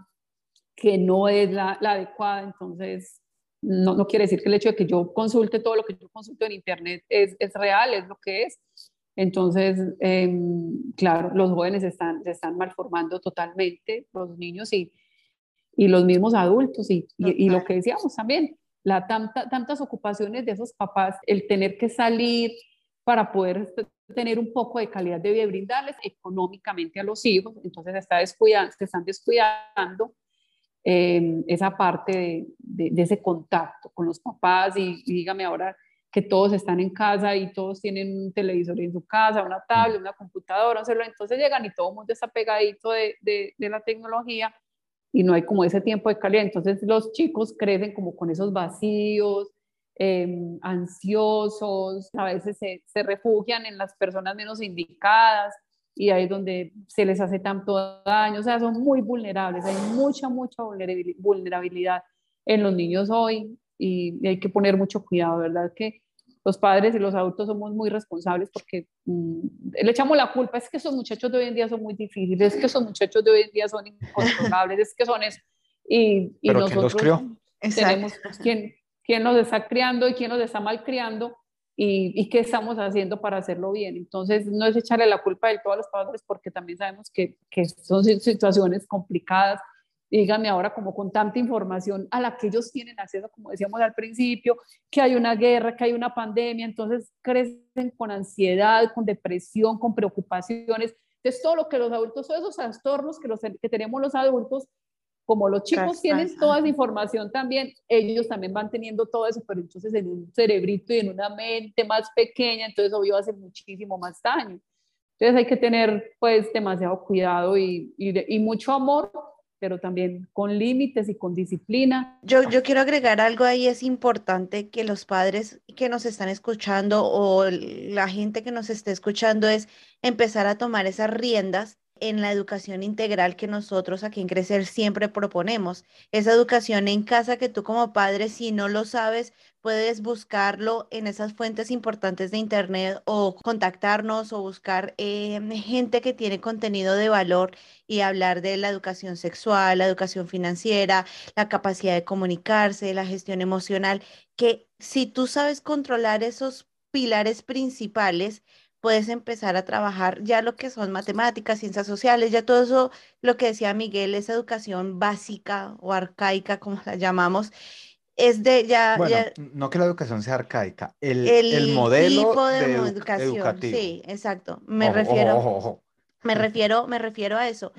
S3: que no es la, la adecuada, entonces no, no, quiere decir que el hecho de que yo consulte todo lo que yo consulto en Internet es, es real, es lo que es, entonces, em, claro, los jóvenes están, se están malformando totalmente, los niños y, y los mismos adultos. Y, y, lo que decíamos también, la tanta, tantas ocupaciones de esos papás, el tener que salir para poder tener un poco de calidad de vida y brindarles económicamente a los hijos, entonces está descuidando, se están descuidando em, esa parte de, de, de, ese contacto con los papás y, y dígame ahora que todos están en casa y todos tienen un televisor en su casa, una tablet, una computadora, entonces llegan y todo el mundo está pegadito de, de, la tecnología y no hay como ese tiempo de calidad. Entonces los chicos crecen como con esos vacíos, em, ansiosos, a veces se, se, refugian en las personas menos indicadas y ahí es donde se les hace tanto daño, o sea, son muy vulnerables, hay mucha, mucha vulnerabilidad en los niños hoy y, hay que poner mucho cuidado, ¿verdad? Que los padres y los adultos somos muy responsables porque mm, le echamos la culpa, es que esos muchachos de hoy en día son muy difíciles, es que esos muchachos de hoy en día son incontrolables, es que son eso. Y, y
S1: ¿Pero nosotros quién los crió?
S3: tenemos quién, quién los está criando y quién los está mal criando y, y, qué estamos haciendo para hacerlo bien. Entonces, no es echarle la culpa de todos los padres porque también sabemos que, que son situaciones complicadas dígame ahora como con tanta información a la que ellos tienen acceso, como decíamos al principio, que hay una guerra, que hay una pandemia, entonces crecen con ansiedad, con depresión, con preocupaciones. Entonces todo lo que los adultos, todos esos trastornos que, los, que tenemos los adultos, como los chicos tienen toda esa información también, ellos también van teniendo todo eso, pero entonces en un cerebrito y en una mente más pequeña, entonces obvio hace muchísimo más daño. Entonces hay que tener pues demasiado cuidado y, y, y mucho amor pero también con límites y con disciplina.
S2: Yo, yo quiero agregar algo ahí, es importante que los padres que nos están escuchando o la gente que nos esté escuchando es empezar a tomar esas riendas en la educación integral que nosotros aquí en Crecer siempre proponemos. Esa educación en casa que tú como padre, si no lo sabes, puedes buscarlo en esas fuentes importantes de Internet o contactarnos o buscar eh, gente que tiene contenido de valor y hablar de la educación sexual, la educación financiera, la capacidad de comunicarse, la gestión emocional, que si tú sabes controlar esos pilares principales, puedes empezar a trabajar ya lo que son matemáticas, ciencias sociales, ya todo eso, lo que decía Miguel, esa educación básica o arcaica, como la llamamos, es de ya,
S1: bueno, no que la educación sea arcaica, el, el, modelo de, educación, educativo.
S2: Sí, exacto. Me refiero, me refiero, me refiero a eso,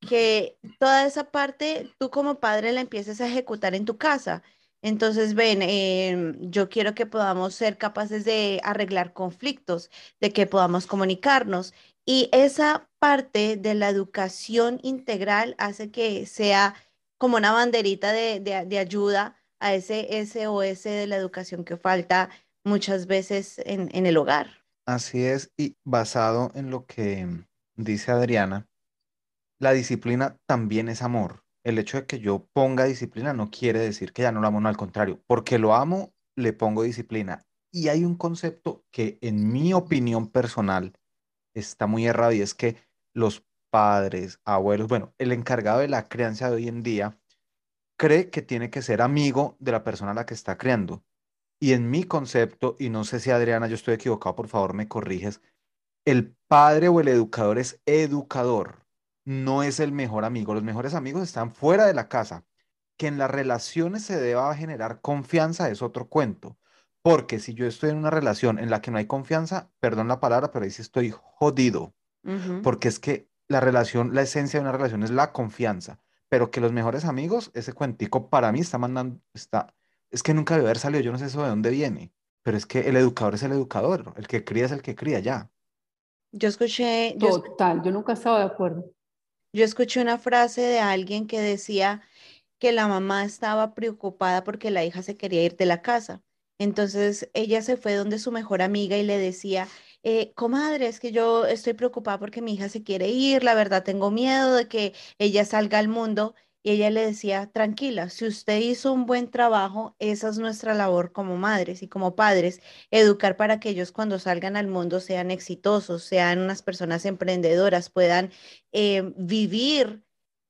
S2: que toda esa parte tú como padre la empieces a ejecutar en tu casa. Entonces, ven, em, yo quiero que podamos ser capaces de arreglar conflictos, de que podamos comunicarnos. Y esa parte de la educación integral hace que sea como una banderita de, de ayuda a ese SOS de la educación que falta muchas veces en, en el hogar.
S1: Así es, y basado en lo que dice Adriana, la disciplina también es amor. El hecho de que yo ponga disciplina no quiere decir que ya no lo amo, no, al contrario, porque lo amo, le pongo disciplina. Y hay un concepto que en mi opinión personal está muy errado y es que los padres, abuelos, bueno, el encargado de la crianza de hoy en día cree que tiene que ser amigo de la persona a la que está criando. Y en mi concepto, y no sé si Adriana, yo estoy equivocado, por favor me corriges, el padre o el educador es educador, no es el mejor amigo. Los mejores amigos están fuera de la casa. Que en las relaciones se deba generar confianza es otro cuento. Porque si yo estoy en una relación en la que no hay confianza, perdón la palabra, pero ahí sí estoy jodido. Porque es que la relación, la esencia de una relación es la confianza. Pero que los mejores amigos, ese cuentico para mí está mandando, está, es que nunca debe haber salido, yo no sé eso de dónde viene. Pero es que el educador es el educador, el que cría es el que cría, ya.
S2: Yo escuché, yo,
S3: Total, yo nunca estaba de acuerdo.
S2: Yo escuché una frase de alguien que decía que la mamá estaba preocupada porque la hija se quería ir de la casa. Entonces ella se fue donde su mejor amiga y le decía, eh, comadre, es que yo estoy preocupada porque mi hija se quiere ir, la verdad tengo miedo de que ella salga al mundo. Y ella le decía, tranquila, si usted hizo un buen trabajo, esa es nuestra labor como madres y como padres, educar para que ellos cuando salgan al mundo sean exitosos, sean unas personas emprendedoras, puedan eh, vivir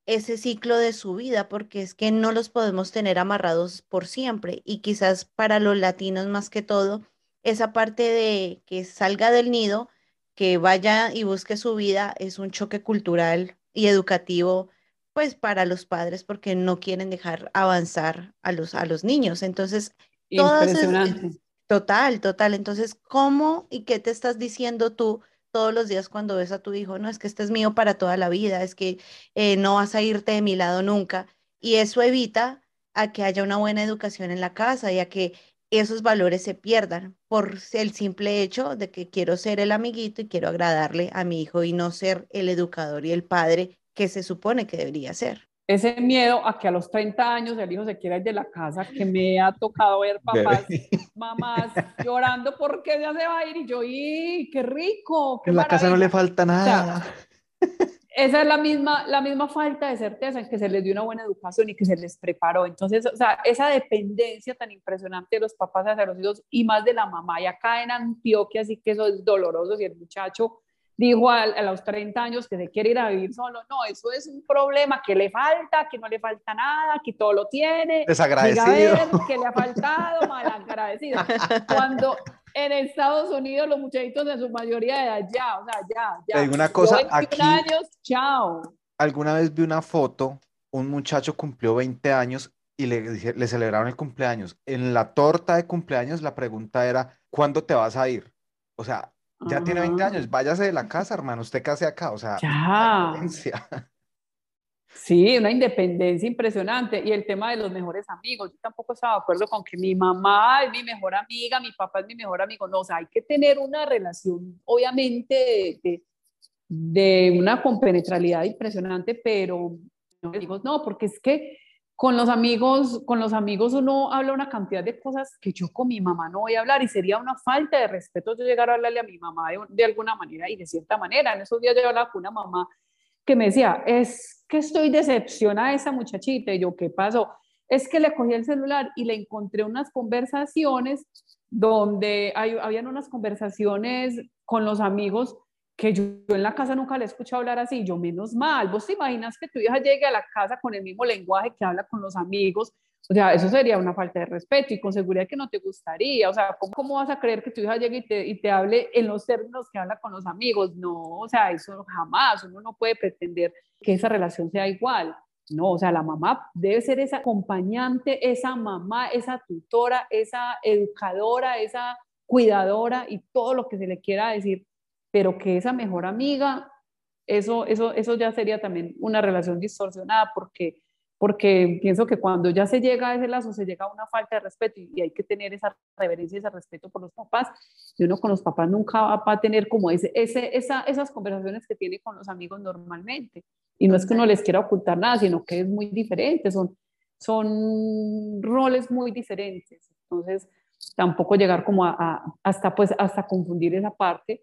S2: ese ciclo de su vida, porque es que no los podemos tener amarrados por siempre. Y quizás para los latinos más que todo, esa parte de que salga del nido, que vaya y busque su vida, es un choque cultural y educativo, pues para los padres, porque no quieren dejar avanzar a los, a los niños. Entonces, es-
S3: Impresionante.
S2: Total, total. Entonces, ¿cómo y qué te estás diciendo tú todos los días cuando ves a tu hijo? No, es que este es mío para toda la vida, es que eh, no vas a irte de mi lado nunca. Y eso evita a que haya una buena educación en la casa y a que esos valores se pierdan por el simple hecho de que quiero ser el amiguito y quiero agradarle a mi hijo y no ser el educador y el padre que se supone que debería ser.
S3: Ese miedo a que a los 30 años el hijo se quiera ir de la casa, que me ha tocado ver papás, mamás llorando porque ya se va a ir y yo, ¡y qué rico! Qué
S1: En la casa no le
S3: maravilla".
S1: falta nada.
S3: esa es la misma, la misma falta de certeza en que se les dio una buena educación y que se les preparó. Entonces, o sea, esa dependencia tan impresionante de los papás hacia los hijos y más de la mamá. Y acá en Antioquia sí que eso es doloroso. Si el muchacho dijo a, a los 30 años que se quiere ir a vivir solo, no, eso es un problema, que le falta, que no le falta nada, que todo lo tiene. Ver
S1: Desagradecido.
S3: que le ha faltado, malagradecido. Cuando en Estados Unidos los muchachitos en su mayoría de edad ya, o sea, ya, ya.
S1: Te digo una cosa,
S3: 21
S1: aquí-
S3: años, chao.
S1: Alguna vez vi una foto, un muchacho cumplió 20 años y le, le celebraron el cumpleaños. En la torta de cumpleaños la pregunta era, ¿cuándo te vas a ir? O sea, ya tiene 20
S3: Ajá.
S1: años, váyase de la casa, hermano, usted case acá, o sea,
S3: Ya. Sí, una independencia impresionante. Y el tema de los mejores amigos. Yo tampoco estaba de acuerdo con que mi mamá es mi mejor amiga, mi papá es mi mejor amigo. No, o sea, hay que tener una relación, obviamente, de, de- de una compenetralidad impresionante, pero no, digo, no, porque es que con los amigos, con los amigos uno habla una cantidad de cosas que yo con mi mamá no voy a hablar y sería una falta de respeto yo llegar a hablarle a mi mamá de, alguna manera y de cierta manera. En esos días yo hablaba con una mamá que me decía, es que estoy decepcionada de esa muchachita. Y yo, ¿qué pasó? Es que le cogí el celular y le encontré unas conversaciones donde hay, habían unas conversaciones con los amigos que yo, en la casa nunca le he escuchado hablar así. Yo, menos mal, vos te imaginas que tu hija llegue a la casa con el mismo lenguaje que habla con los amigos. O sea, eso sería una falta de respeto y con seguridad que no te gustaría. O sea, ¿cómo, cómo vas a creer que tu hija llegue y te, y te hable en los términos que habla con los amigos? No, o sea, eso jamás. Uno no puede pretender que esa relación sea igual. No, o sea, la mamá debe ser esa acompañante, esa mamá, esa tutora, esa educadora, esa cuidadora y todo lo que se le quiera decir, pero que esa mejor amiga, eso, eso, eso ya sería también una relación distorsionada porque, porque pienso que cuando ya se llega a ese lazo se llega a una falta de respeto y, y hay que tener esa reverencia y ese respeto por los papás y uno con los papás nunca va a tener como ese, ese, esa, esas conversaciones que tiene con los amigos normalmente. Y no es que uno les quiera ocultar nada, sino que es muy diferente, son, son roles muy diferentes. Entonces, tampoco llegar como a, a, hasta, pues, hasta confundir esa parte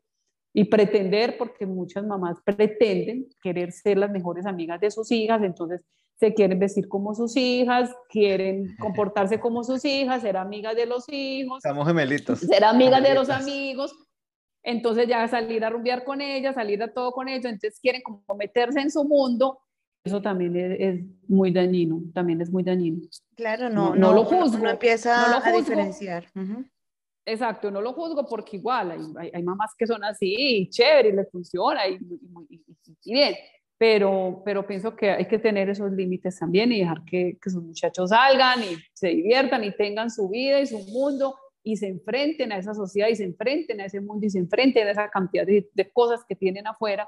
S3: y pretender, porque muchas mamás pretenden querer ser las mejores amigas de sus hijas, entonces se quieren vestir como sus hijas, quieren comportarse como sus hijas, ser amigas de los hijos,
S1: Estamos gemelitos.
S3: ser amigas de los amigos, entonces ya salir a rumbear con ellas, salir a todo con ellos, entonces quieren como meterse en su mundo eso también es, es, muy dañino, también es muy dañino.
S2: Claro, no, no, lo juzgo. No empieza a diferenciar.
S3: Exacto, no lo juzgo porque igual hay, hay, mamás que son así, y chévere, y les funciona, y, y, bien, pero, pero pienso que hay que tener esos límites también y dejar que, que sus muchachos salgan y se diviertan y tengan su vida y su mundo y se enfrenten a esa sociedad y se enfrenten a ese mundo y se enfrenten a esa cantidad de, de cosas que tienen afuera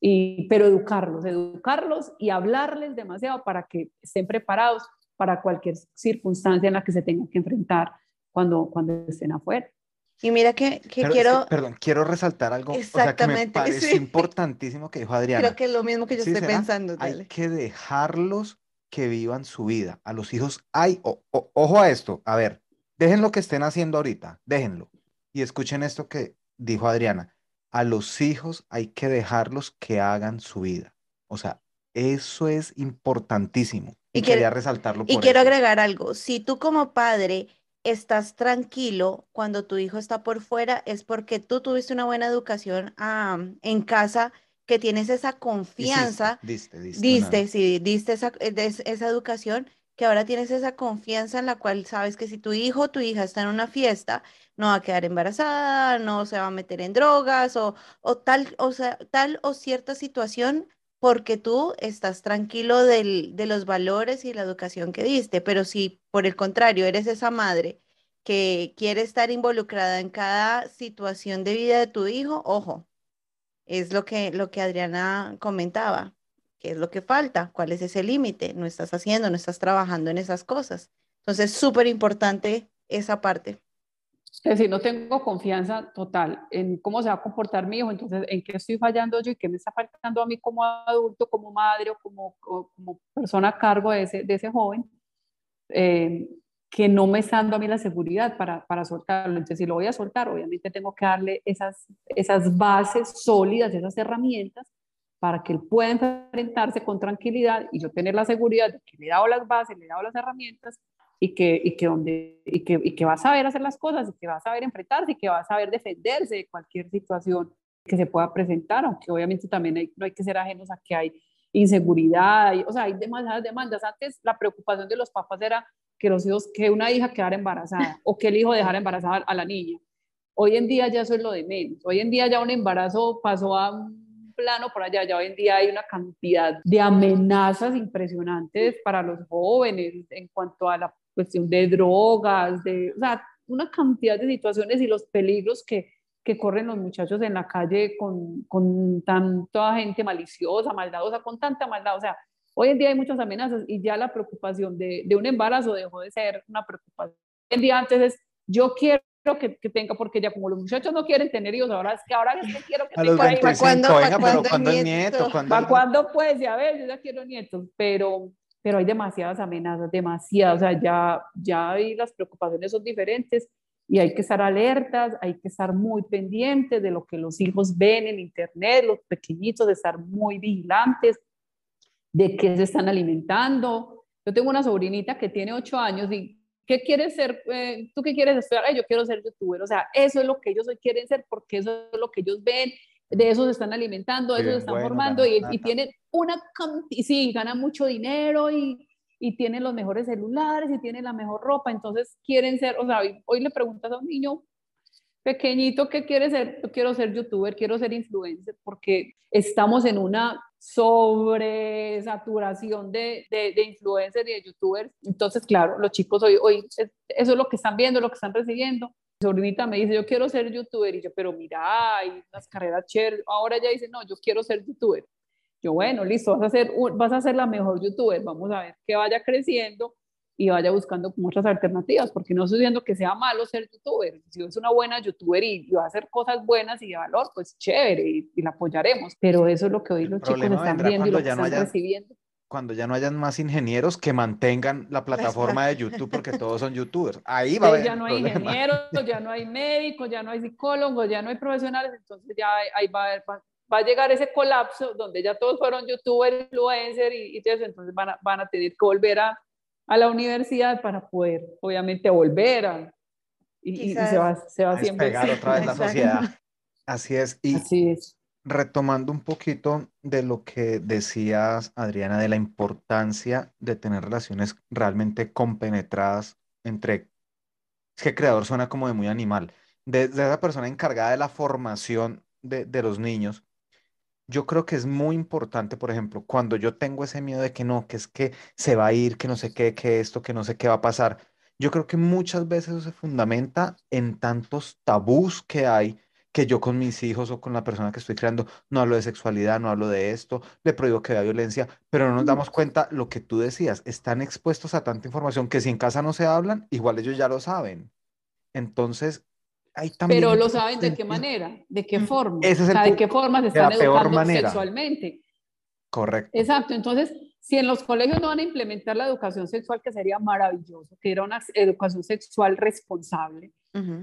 S3: y, pero educarlos, educarlos y hablarles demasiado para que estén preparados para cualquier circunstancia en la que se tengan que enfrentar cuando, cuando estén afuera.
S2: Y mira que, que quiero...
S1: perdón, quiero resaltar algo. Exactamente. O sea, que me parece importantísimo que dijo Adriana.
S2: Creo que es lo mismo que yo estoy pensando.
S1: Hay que dejarlos que vivan su vida. A los hijos hay... ojo a esto. A ver, dejen lo que estén haciendo ahorita. Déjenlo. Y escuchen esto que dijo Adriana a los hijos hay que dejarlos que hagan su vida. O sea, eso es importantísimo. Y, quería resaltarlo.
S2: y quiero agregar algo. Si tú como padre estás tranquilo cuando tu hijo está por fuera, es porque tú tuviste una buena educación en casa, que tienes esa confianza.
S1: Diste, diste,
S2: diste, sí, diste esa, esa educación que ahora tienes esa confianza en la cual sabes que si tu hijo o tu hija está en una fiesta, no va a quedar embarazada, no se va a meter en drogas o, o tal, o sea, tal o cierta situación porque tú estás tranquilo del, de los valores y la educación que diste. Pero si por el contrario eres esa madre que quiere estar involucrada en cada situación de vida de tu hijo, ojo, es lo que, lo que Adriana comentaba. ¿Qué es lo que falta? ¿Cuál es ese límite? No estás haciendo, no estás trabajando en esas cosas. Entonces, súper importante esa parte.
S3: Es decir, no tengo confianza total en cómo se va a comportar mi hijo, entonces, ¿en qué estoy fallando yo y qué me está faltando a mí como adulto, como madre o como, como persona a cargo de ese, de ese joven? Eh, que no me está dando a mí la seguridad para, para soltarlo. Entonces, si lo voy a soltar, obviamente tengo que darle esas, esas bases sólidas, esas herramientas para que él pueda enfrentarse con tranquilidad y yo tener la seguridad de que le he dado las bases, le he dado las herramientas y que, y que, donde, y que, y que va a saber hacer las cosas, y que va a saber enfrentarse, y que va a saber defenderse de cualquier situación que se pueda presentar, aunque obviamente también hay, no hay que ser ajenos a que hay inseguridad, o sea, hay demasiadas demandas. Antes la preocupación de los papás era que los hijos, que una hija quedara embarazada o que el hijo dejara embarazada a la niña. Hoy en día ya eso es lo de menos. Hoy en día ya un embarazo pasó a un plano por allá. Ya hoy en día hay una cantidad de amenazas impresionantes para los jóvenes en cuanto a la cuestión de drogas, de, o sea, una cantidad de situaciones y los peligros que, que corren los muchachos en la calle con, con tanta gente maliciosa, maldadosa, con tanta maldad. O sea, hoy en día hay muchas amenazas y ya la preocupación de, de un embarazo dejó de ser una preocupación. Hoy en día antes es, yo quiero que, que, tenga, porque ya como los muchachos no quieren tener hijos, ahora es que ahora es que quiero que tenga hijos.
S1: ¿Para cuándo, ¿para cuándo, cuando nieto?
S3: ¿Para cuándo pues? Ya ver, yo ya quiero nietos, pero, pero hay demasiadas amenazas, demasiadas, o sea, ya, ya hay las preocupaciones son diferentes y hay que estar alertas, hay que estar muy pendientes de lo que los hijos ven en internet, los pequeñitos, de estar muy vigilantes de qué se están alimentando. Yo tengo una sobrinita que tiene ocho años y ¿Qué quieres ser? Eh, ¿Tú qué quieres estudiar? yo quiero ser youtuber. O sea, eso es lo que ellos hoy quieren ser porque eso es lo que ellos ven, de eso se están alimentando, de eso se están formando y, y, tienen una cantidad, sí, ganan mucho dinero y, y tienen los mejores celulares y tienen la mejor ropa. Entonces quieren ser, o sea, hoy, hoy le preguntas a un niño pequeñito, ¿qué quieres ser? Yo quiero ser youtuber, quiero ser influencer, porque estamos en una sobre saturación de, de, de, influencers y de youtubers. Entonces, claro, los chicos hoy, hoy, eso es lo que están viendo, lo que están recibiendo. Sobrinita me dice, yo quiero ser youtuber, y yo, pero mira, hay unas carreras chéveres. Ahora ella dice, no, yo quiero ser youtuber. Yo, bueno, listo, vas a ser, vas a ser la mejor youtuber, vamos a ver que vaya creciendo y vaya buscando como otras alternativas, porque no estoy diciendo que sea malo ser youtuber, si es una buena youtuber y, va a hacer cosas buenas y de valor, pues chévere y, la apoyaremos, pero eso es lo que hoy los chicos están viendo y lo que están recibiendo.
S1: Cuando ya no hayan más ingenieros que mantengan la plataforma de YouTube, porque todos son youtubers, ahí va a haber
S3: Ya no hay ingenieros, ya no hay médicos, ya no hay psicólogos, ya no hay profesionales, entonces ya ahí va a haber va a llegar ese colapso donde ya todos fueron youtubers, influencers y, y entonces van a, van a tener que volver a, a la universidad para poder, obviamente, volver a... Y, se va, se va
S1: a despegar otra vez la sociedad. Así es. Y,
S3: Así es.
S1: Retomando un poquito de lo que decías, Adriana, de la importancia de tener relaciones realmente compenetradas entre, es que creador suena como de muy animal, de, de esa persona encargada de la formación de, de los niños. Yo creo que es muy importante, por ejemplo, cuando yo tengo ese miedo de que no, que es que se va a ir, que no sé qué, que esto, que no sé qué va a pasar. Yo creo que muchas veces eso se fundamenta en tantos tabús que hay que yo con mis hijos o con la persona que estoy creando no hablo de sexualidad, no hablo de esto, le prohíbo que vea violencia, pero no nos damos cuenta lo que tú decías, están expuestos a tanta información que si en casa no se hablan, igual ellos ya lo saben. Entonces, hay también...
S3: Pero lo saben de qué manera, de qué forma,
S1: Ese es el
S3: o sea, de qué forma se están
S1: la peor
S3: educando
S1: manera.
S3: sexualmente.
S1: Correcto.
S3: Exacto, entonces, si en los colegios no van a implementar la educación sexual, que sería maravilloso, que era una educación sexual responsable,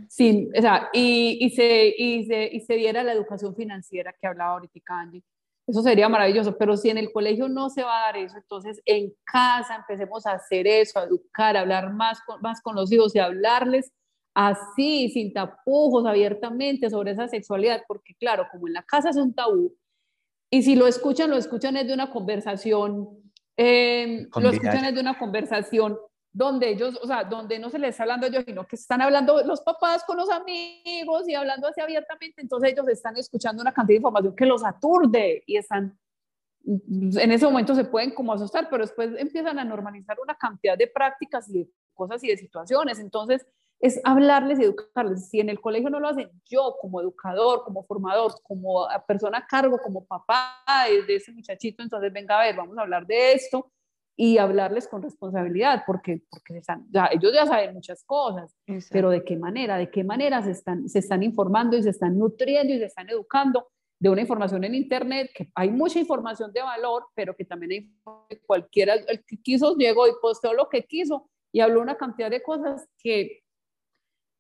S3: Sin, o sea, y, y, se, y, se, y se diera la educación financiera que hablaba ahorita Angie, eso sería maravilloso, pero si en el colegio no se va a dar eso, entonces en casa empecemos a hacer eso, a educar, a hablar más con, más con los hijos y hablarles así, sin tapujos, abiertamente sobre esa sexualidad, porque claro, como en la casa es un tabú, y si lo escuchan, lo escuchan es de una conversación, eh, lo escuchan es de una conversación donde ellos, o sea, donde no se les está hablando a ellos, sino que están hablando los papás con los amigos y hablando así abiertamente, entonces ellos están escuchando una cantidad de información que los aturde y están, en ese momento se pueden como asustar, pero después empiezan a normalizar una cantidad de prácticas y de cosas y de situaciones, entonces es hablarles y educarles. Si en el colegio no lo hacen, yo como educador, como formador, como persona a cargo, como papá de, ese muchachito, entonces venga a ver, vamos a hablar de esto y hablarles con responsabilidad, porque, porque están, ya, ellos ya saben muchas cosas,
S2: Exacto.
S3: pero de qué manera, de qué manera se están, se están informando y se están nutriendo y se están educando de una información en Internet, que hay mucha información de valor, pero que también hay cualquiera, el que quiso llegó y posteó lo que quiso y habló una cantidad de cosas que,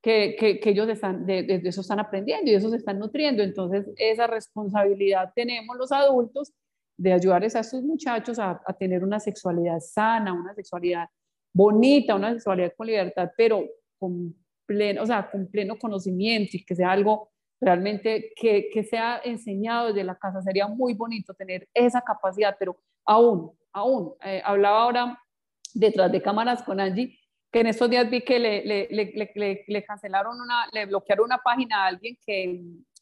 S3: que, que, que ellos están, de, de, eso están aprendiendo y de eso se están nutriendo. Entonces, esa responsabilidad tenemos los adultos de ayudarles a estos muchachos a, a tener una sexualidad sana, una sexualidad bonita, una sexualidad con libertad, pero con pleno, o sea, con pleno conocimiento y que sea algo realmente que, que sea enseñado desde la casa. Sería muy bonito tener esa capacidad, pero aún, aún, eh, hablaba ahora detrás de cámaras con Angie, que en estos días vi que le, le, le, le, cancelaron una, le bloquearon una página a alguien que,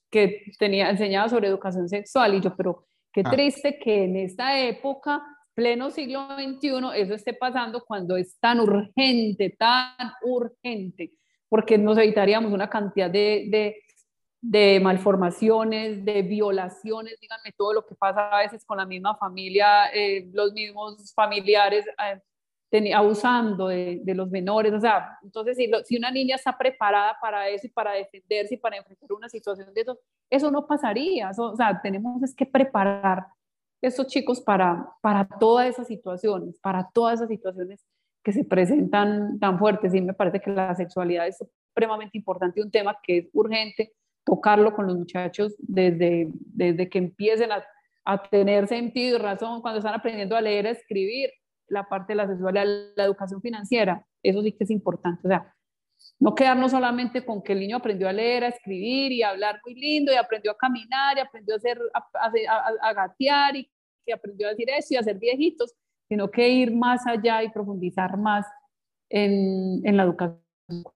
S3: que tenía enseñaba sobre educación sexual y yo, pero qué ah. triste que en esta época, pleno siglo XXI, eso esté pasando cuando es tan urgente, tan urgente, porque nos evitaríamos una cantidad de, de, de malformaciones, de violaciones, díganme todo lo que pasa a veces con la misma familia, eh, los mismos familiares. Eh, abusando de, de, los menores, o sea, entonces si, lo, si, una niña está preparada para eso y para defenderse y para enfrentar una situación de eso, eso no pasaría, eso, o sea, tenemos es que preparar estos chicos para, para todas esas situaciones, para todas esas situaciones que se presentan tan fuertes. Y me parece que la sexualidad es supremamente importante, un tema que es urgente tocarlo con los muchachos desde, desde que empiecen a, a tener sentido y razón, cuando están aprendiendo a leer, a escribir, la parte de la sexualidad, la educación financiera, eso sí que es importante. O sea, no quedarnos solamente con que el niño aprendió a leer, a escribir y a hablar muy lindo y aprendió a caminar y aprendió a, hacer, a, a, a gatear y que aprendió a decir eso y a ser viejitos, sino que ir más allá y profundizar más en, en la educación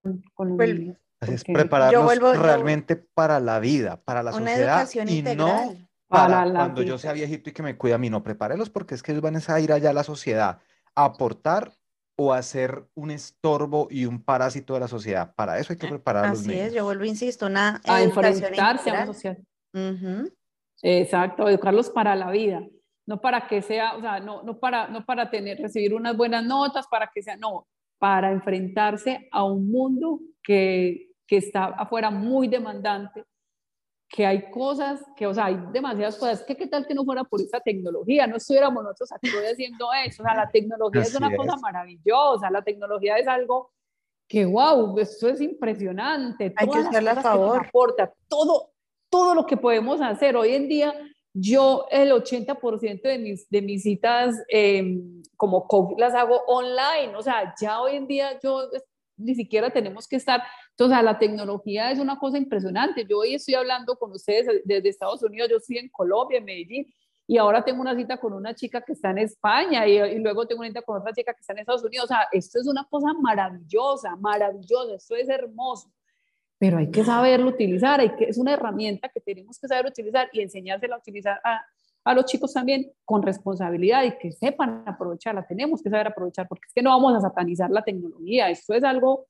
S3: con, con los
S2: Pues,
S3: niños.
S1: Así es, prepararnos
S2: Yo vuelvo- yo-
S1: realmente para la vida, para la
S2: Una
S1: sociedad
S2: educación
S1: y
S2: integral.
S1: no para
S3: la
S1: cuando yo
S3: vida.
S1: sea viejito y que me cuida a mí, no, prepárelos porque es que ellos van a ir allá a la sociedad a aportar o a ser un estorbo y un parásito de la sociedad. Para eso hay que preparar a los
S2: Así
S1: niños.
S2: es, yo vuelvo, insisto, una
S3: a enfrentarse a una
S2: integral.
S3: sociedad.
S2: Ujú.
S3: Exacto, educarlos para la vida, no para que sea, o sea, no, no para, no para tener, recibir unas buenas notas, para que sea, no, para enfrentarse a un mundo que, que está afuera muy demandante, que hay cosas, que, o sea, hay demasiadas cosas, que qué tal que no fuera por esa tecnología, no estuviéramos nosotros aquí hoy haciendo eso, o sea, la tecnología es
S1: Así
S3: una cosa
S1: es.
S3: maravillosa, la tecnología es algo que, wow, esto es impresionante,
S2: Hay que
S3: todas las
S2: usarla a
S3: cosas que
S2: favor.
S3: aporta, todo, todo lo que podemos hacer. Hoy en día, yo el 80% de mis, de mis citas eh, como coach las hago online, o sea, ya hoy en día yo ni siquiera tenemos que estar, entonces la tecnología es una cosa impresionante. Yo hoy estoy hablando con ustedes desde Estados Unidos, yo estoy en Colombia, en Medellín, y ahora tengo una cita con una chica que está en España y, y, luego tengo una cita con otra chica que está en Estados Unidos. O sea, esto es una cosa maravillosa, maravillosa, esto es hermoso, pero hay que saberlo utilizar, hay que, es una herramienta que tenemos que saber utilizar y enseñársela a utilizar a, a los chicos también con responsabilidad y que sepan aprovecharla. Tenemos que saber aprovechar porque es que no vamos a satanizar la tecnología. Esto es algo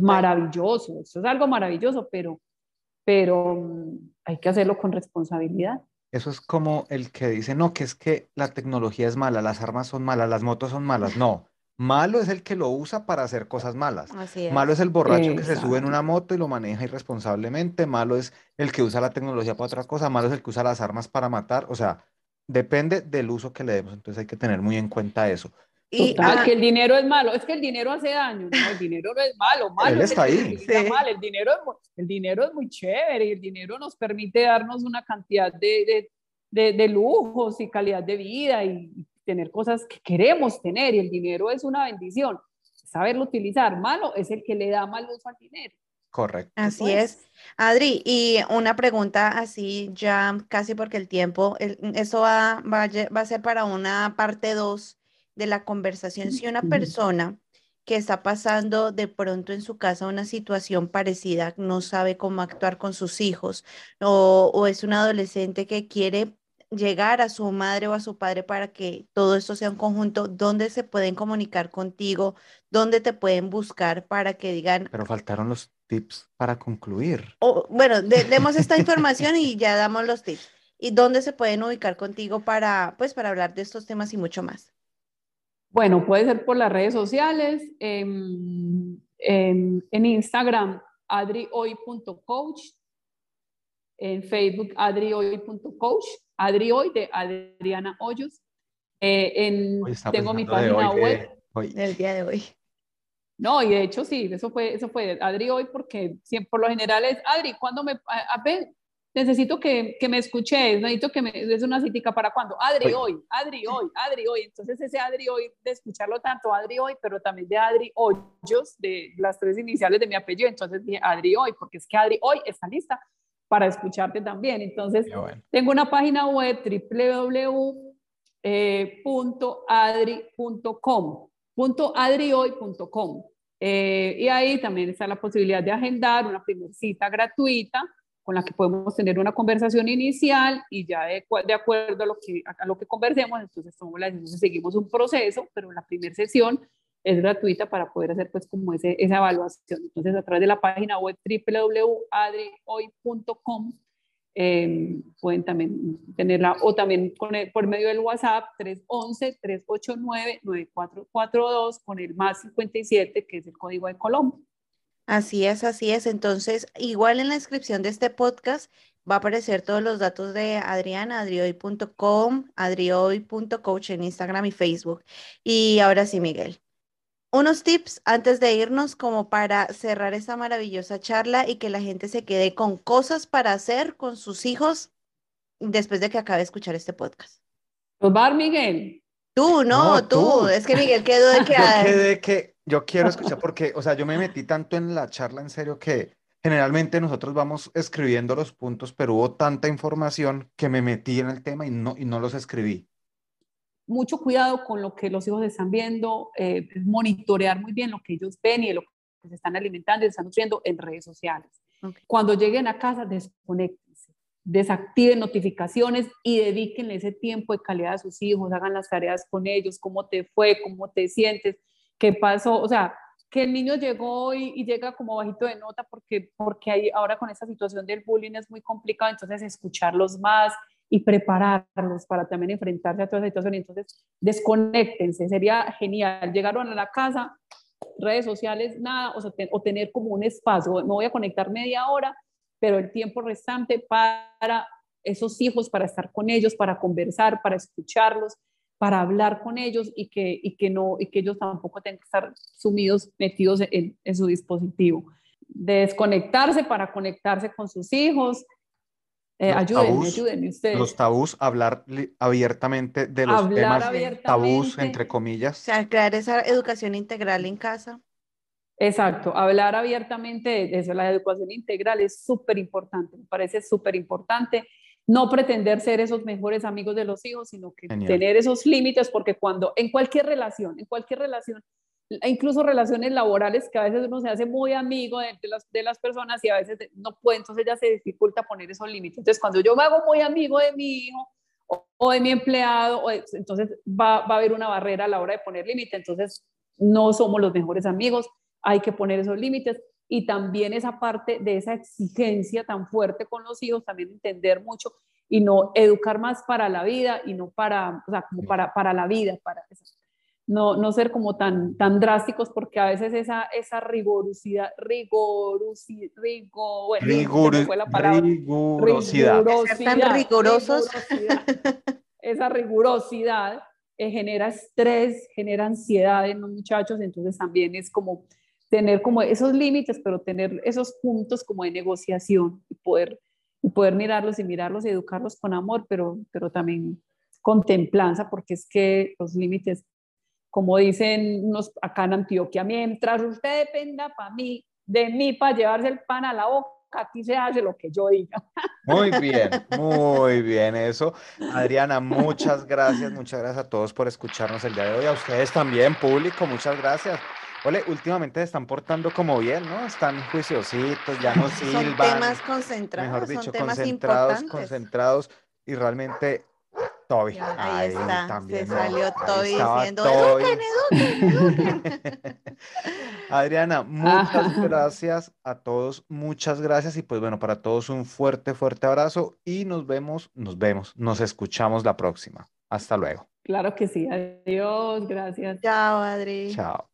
S3: maravilloso, esto es algo maravilloso, pero, pero mm, hay que hacerlo con responsabilidad.
S1: Eso es como el que dice, no, que es que la tecnología es mala, las armas son malas, las motos son malas. No, malo es el que lo usa para hacer cosas malas.
S2: Así es.
S1: Malo es el borracho que se sube en una moto y lo maneja irresponsablemente. Malo es el que usa la tecnología para otra cosa. Malo es el que usa las armas para matar. O sea, depende del uso que le demos. Entonces hay que tener muy en cuenta eso.
S2: Y ah,
S3: que el dinero es malo, es que el dinero hace daño, no, el dinero no es malo, malo
S1: Él
S3: es
S1: está
S3: el que
S1: ahí.
S2: Sí.
S3: mal, el dinero, es, el dinero es muy chévere y el dinero nos permite darnos una cantidad de, de, de- de lujos y calidad de vida y tener cosas que queremos tener y el dinero es una bendición, saberlo utilizar, malo es el que le da mal uso al dinero.
S1: Correcto.
S2: así
S3: Eso
S2: es. Adri, y una pregunta así ya casi porque el tiempo, el- eso va, va, va a ser para una parte 2 de la conversación. Si una persona que está pasando de pronto en su casa una situación parecida, no sabe cómo actuar con sus hijos, o, o es un adolescente que quiere llegar a su madre o a su padre para que todo esto sea un conjunto, ¿dónde se pueden comunicar contigo? ¿Dónde te pueden buscar para que digan,
S1: Pero faltaron los tips para concluir.
S2: bueno, de- demos esta información y ya damos los tips. ¿Y dónde se pueden ubicar contigo para, pues, para hablar de estos temas y mucho más?
S3: Bueno, puede ser por las redes sociales, em, em, en Instagram, adrioy.coach, en Facebook, adrioy.coach, adrioy de Adriana Hoyos. Eh, en, tengo mi
S1: de
S3: página
S1: hoy, de
S3: web.
S1: hoy.
S2: El día de hoy.
S3: No, y de hecho sí, eso fue, eso fue Adri hoy, porque siempre, por lo general es, Adri, ¿cuándo me, a, necesito que, que me escuches, necesito que me des una citica para cuándo, Adri
S1: Hoy.
S3: Adri hoy, Adri hoy, entonces ese Adri hoy, de escucharlo tanto, Adri hoy, pero también de Adri Hoyos, de las tres iniciales de mi apellido, entonces dije Adri hoy, porque es que Adri hoy está lista para escucharte también, entonces
S1: bueno.
S3: tengo una página web www.adri.com, adrioy.com. Eh, y ahí también está la posibilidad de agendar una primera cita gratuita con la que podemos tener una conversación inicial y ya de, acuerdo a lo, que, a lo que conversemos, entonces decisión, seguimos un proceso, pero la primera sesión es gratuita para poder hacer pues como ese, esa evaluación. Entonces a través de la página web www.adrioy.com eh, pueden también tenerla o también con el- por medio del WhatsApp 311-389-9442 con el más 57 que es el código de Colombia.
S2: Así es, así es. Entonces, igual en la descripción de este podcast va a aparecer todos los datos de Adriana, adrioy.com, adrioy.coach en Instagram y Facebook. Y ahora sí, Miguel, unos tips antes de irnos como para cerrar esta maravillosa charla y que la gente se quede con cosas para hacer con sus hijos después de que acabe de escuchar este podcast.
S3: Dar Miguel.
S2: Tú, no,
S1: No,
S2: tú.
S1: tú.
S2: Es que Miguel quedó de que...
S1: Yo quedé que yo quiero escuchar porque, o sea, yo me metí tanto en la charla en serio que generalmente nosotros vamos escribiendo los puntos, pero hubo tanta información que me metí en el tema y no, y no los escribí.
S3: Mucho cuidado con lo que los hijos están viendo, eh, monitorear muy bien lo que ellos ven y lo que se están alimentando y se están nutriendo en redes sociales. Cuando lleguen a casa, desconectense, desactiven notificaciones y dedíquenle ese tiempo de calidad a sus hijos, hagan las tareas con ellos, cómo te fue, cómo te sientes, qué pasó, o sea, que el niño llegó y, y llega como bajito de nota porque, porque hay, ahora con esta situación del bullying es muy complicado, entonces escucharlos más y prepararlos para también enfrentarse a toda esa situación. Entonces, desconéctense, sería genial. Llegaron a la casa, redes sociales, nada, o, sea, o tener como un espacio, me voy a conectar media hora, pero el tiempo restante para esos hijos, para estar con ellos, para conversar, para escucharlos, para hablar con ellos y que, y que, no, y que ellos tampoco tengan que estar sumidos, metidos en, en su dispositivo. Desconectarse para conectarse con sus hijos. Eh,
S1: Los
S3: ayúdenme,
S1: tabús,
S3: ayúdenme ustedes.
S1: Los tabús, hablar abiertamente de los
S3: Hablar
S1: temas
S3: abiertamente.
S1: tabús, entre
S2: O
S1: comillas.
S2: sea, crear esa educación integral en casa.
S3: Exacto, hablar abiertamente de eso, la educación integral es súper importante, me parece súper importante. No pretender ser esos mejores amigos de los hijos, sino que tener esos límites, porque cuando en cualquier relación, en cualquier relación, incluso relaciones laborales que a veces uno se hace muy amigo de, las, de las personas y a veces no puede, entonces ya se dificulta poner esos límites. Entonces, cuando yo me hago muy amigo de mi hijo o, de mi empleado, entonces va, va, a haber una barrera a la hora de poner límite, entonces no somos los mejores amigos, hay que poner esos límites. Y también esa parte de esa exigencia tan fuerte con los hijos, también entender mucho y no educar más para la vida y no para, o sea, como para, para la vida, para no, no ser como tan, tan drásticos porque a veces esa, esa rigurosidad, rigurosidad, rigo, bueno, fue la palabra,
S1: rigurosidad,
S2: rigurosidad, rigurosos.
S3: esa rigurosidad eh, genera estrés, genera ansiedad en los muchachos, entonces también es como tener como esos límites, pero tener esos puntos como de negociación y poder, y poder mirarlos y mirarlos y educarlos con amor, pero, pero también con templanza, porque es que los límites como dicen unos acá en Antioquia, mientras usted dependa para mí, de mí para llevarse el pan a la boca, aquí se hace lo que yo diga.
S1: Muy bien, muy bien eso. Adriana, muchas gracias, muchas gracias a todos por escucharnos el día de hoy, a ustedes también, público, muchas gracias. Ole, últimamente se están portando como bien, ¿no? Están juiciositos, ya no silban.
S2: Son temas concentrados,
S1: mejor dicho,
S2: son temas
S1: concentrados,
S2: importantes.
S1: concentrados y realmente Toby.
S2: Ahí, está,
S1: también,
S2: se
S1: ¿no?
S2: salió Toby diciendo,
S1: Toby.
S2: eduquen, eduquen, eduquen.
S1: Adriana, muchas
S3: Ajá.
S1: gracias a todos, muchas gracias y pues bueno, para todos un fuerte, fuerte abrazo y nos vemos, nos vemos, nos escuchamos la próxima. Hasta luego.
S3: Claro que sí, adiós, gracias.
S2: Chao, Adri.
S1: Chao.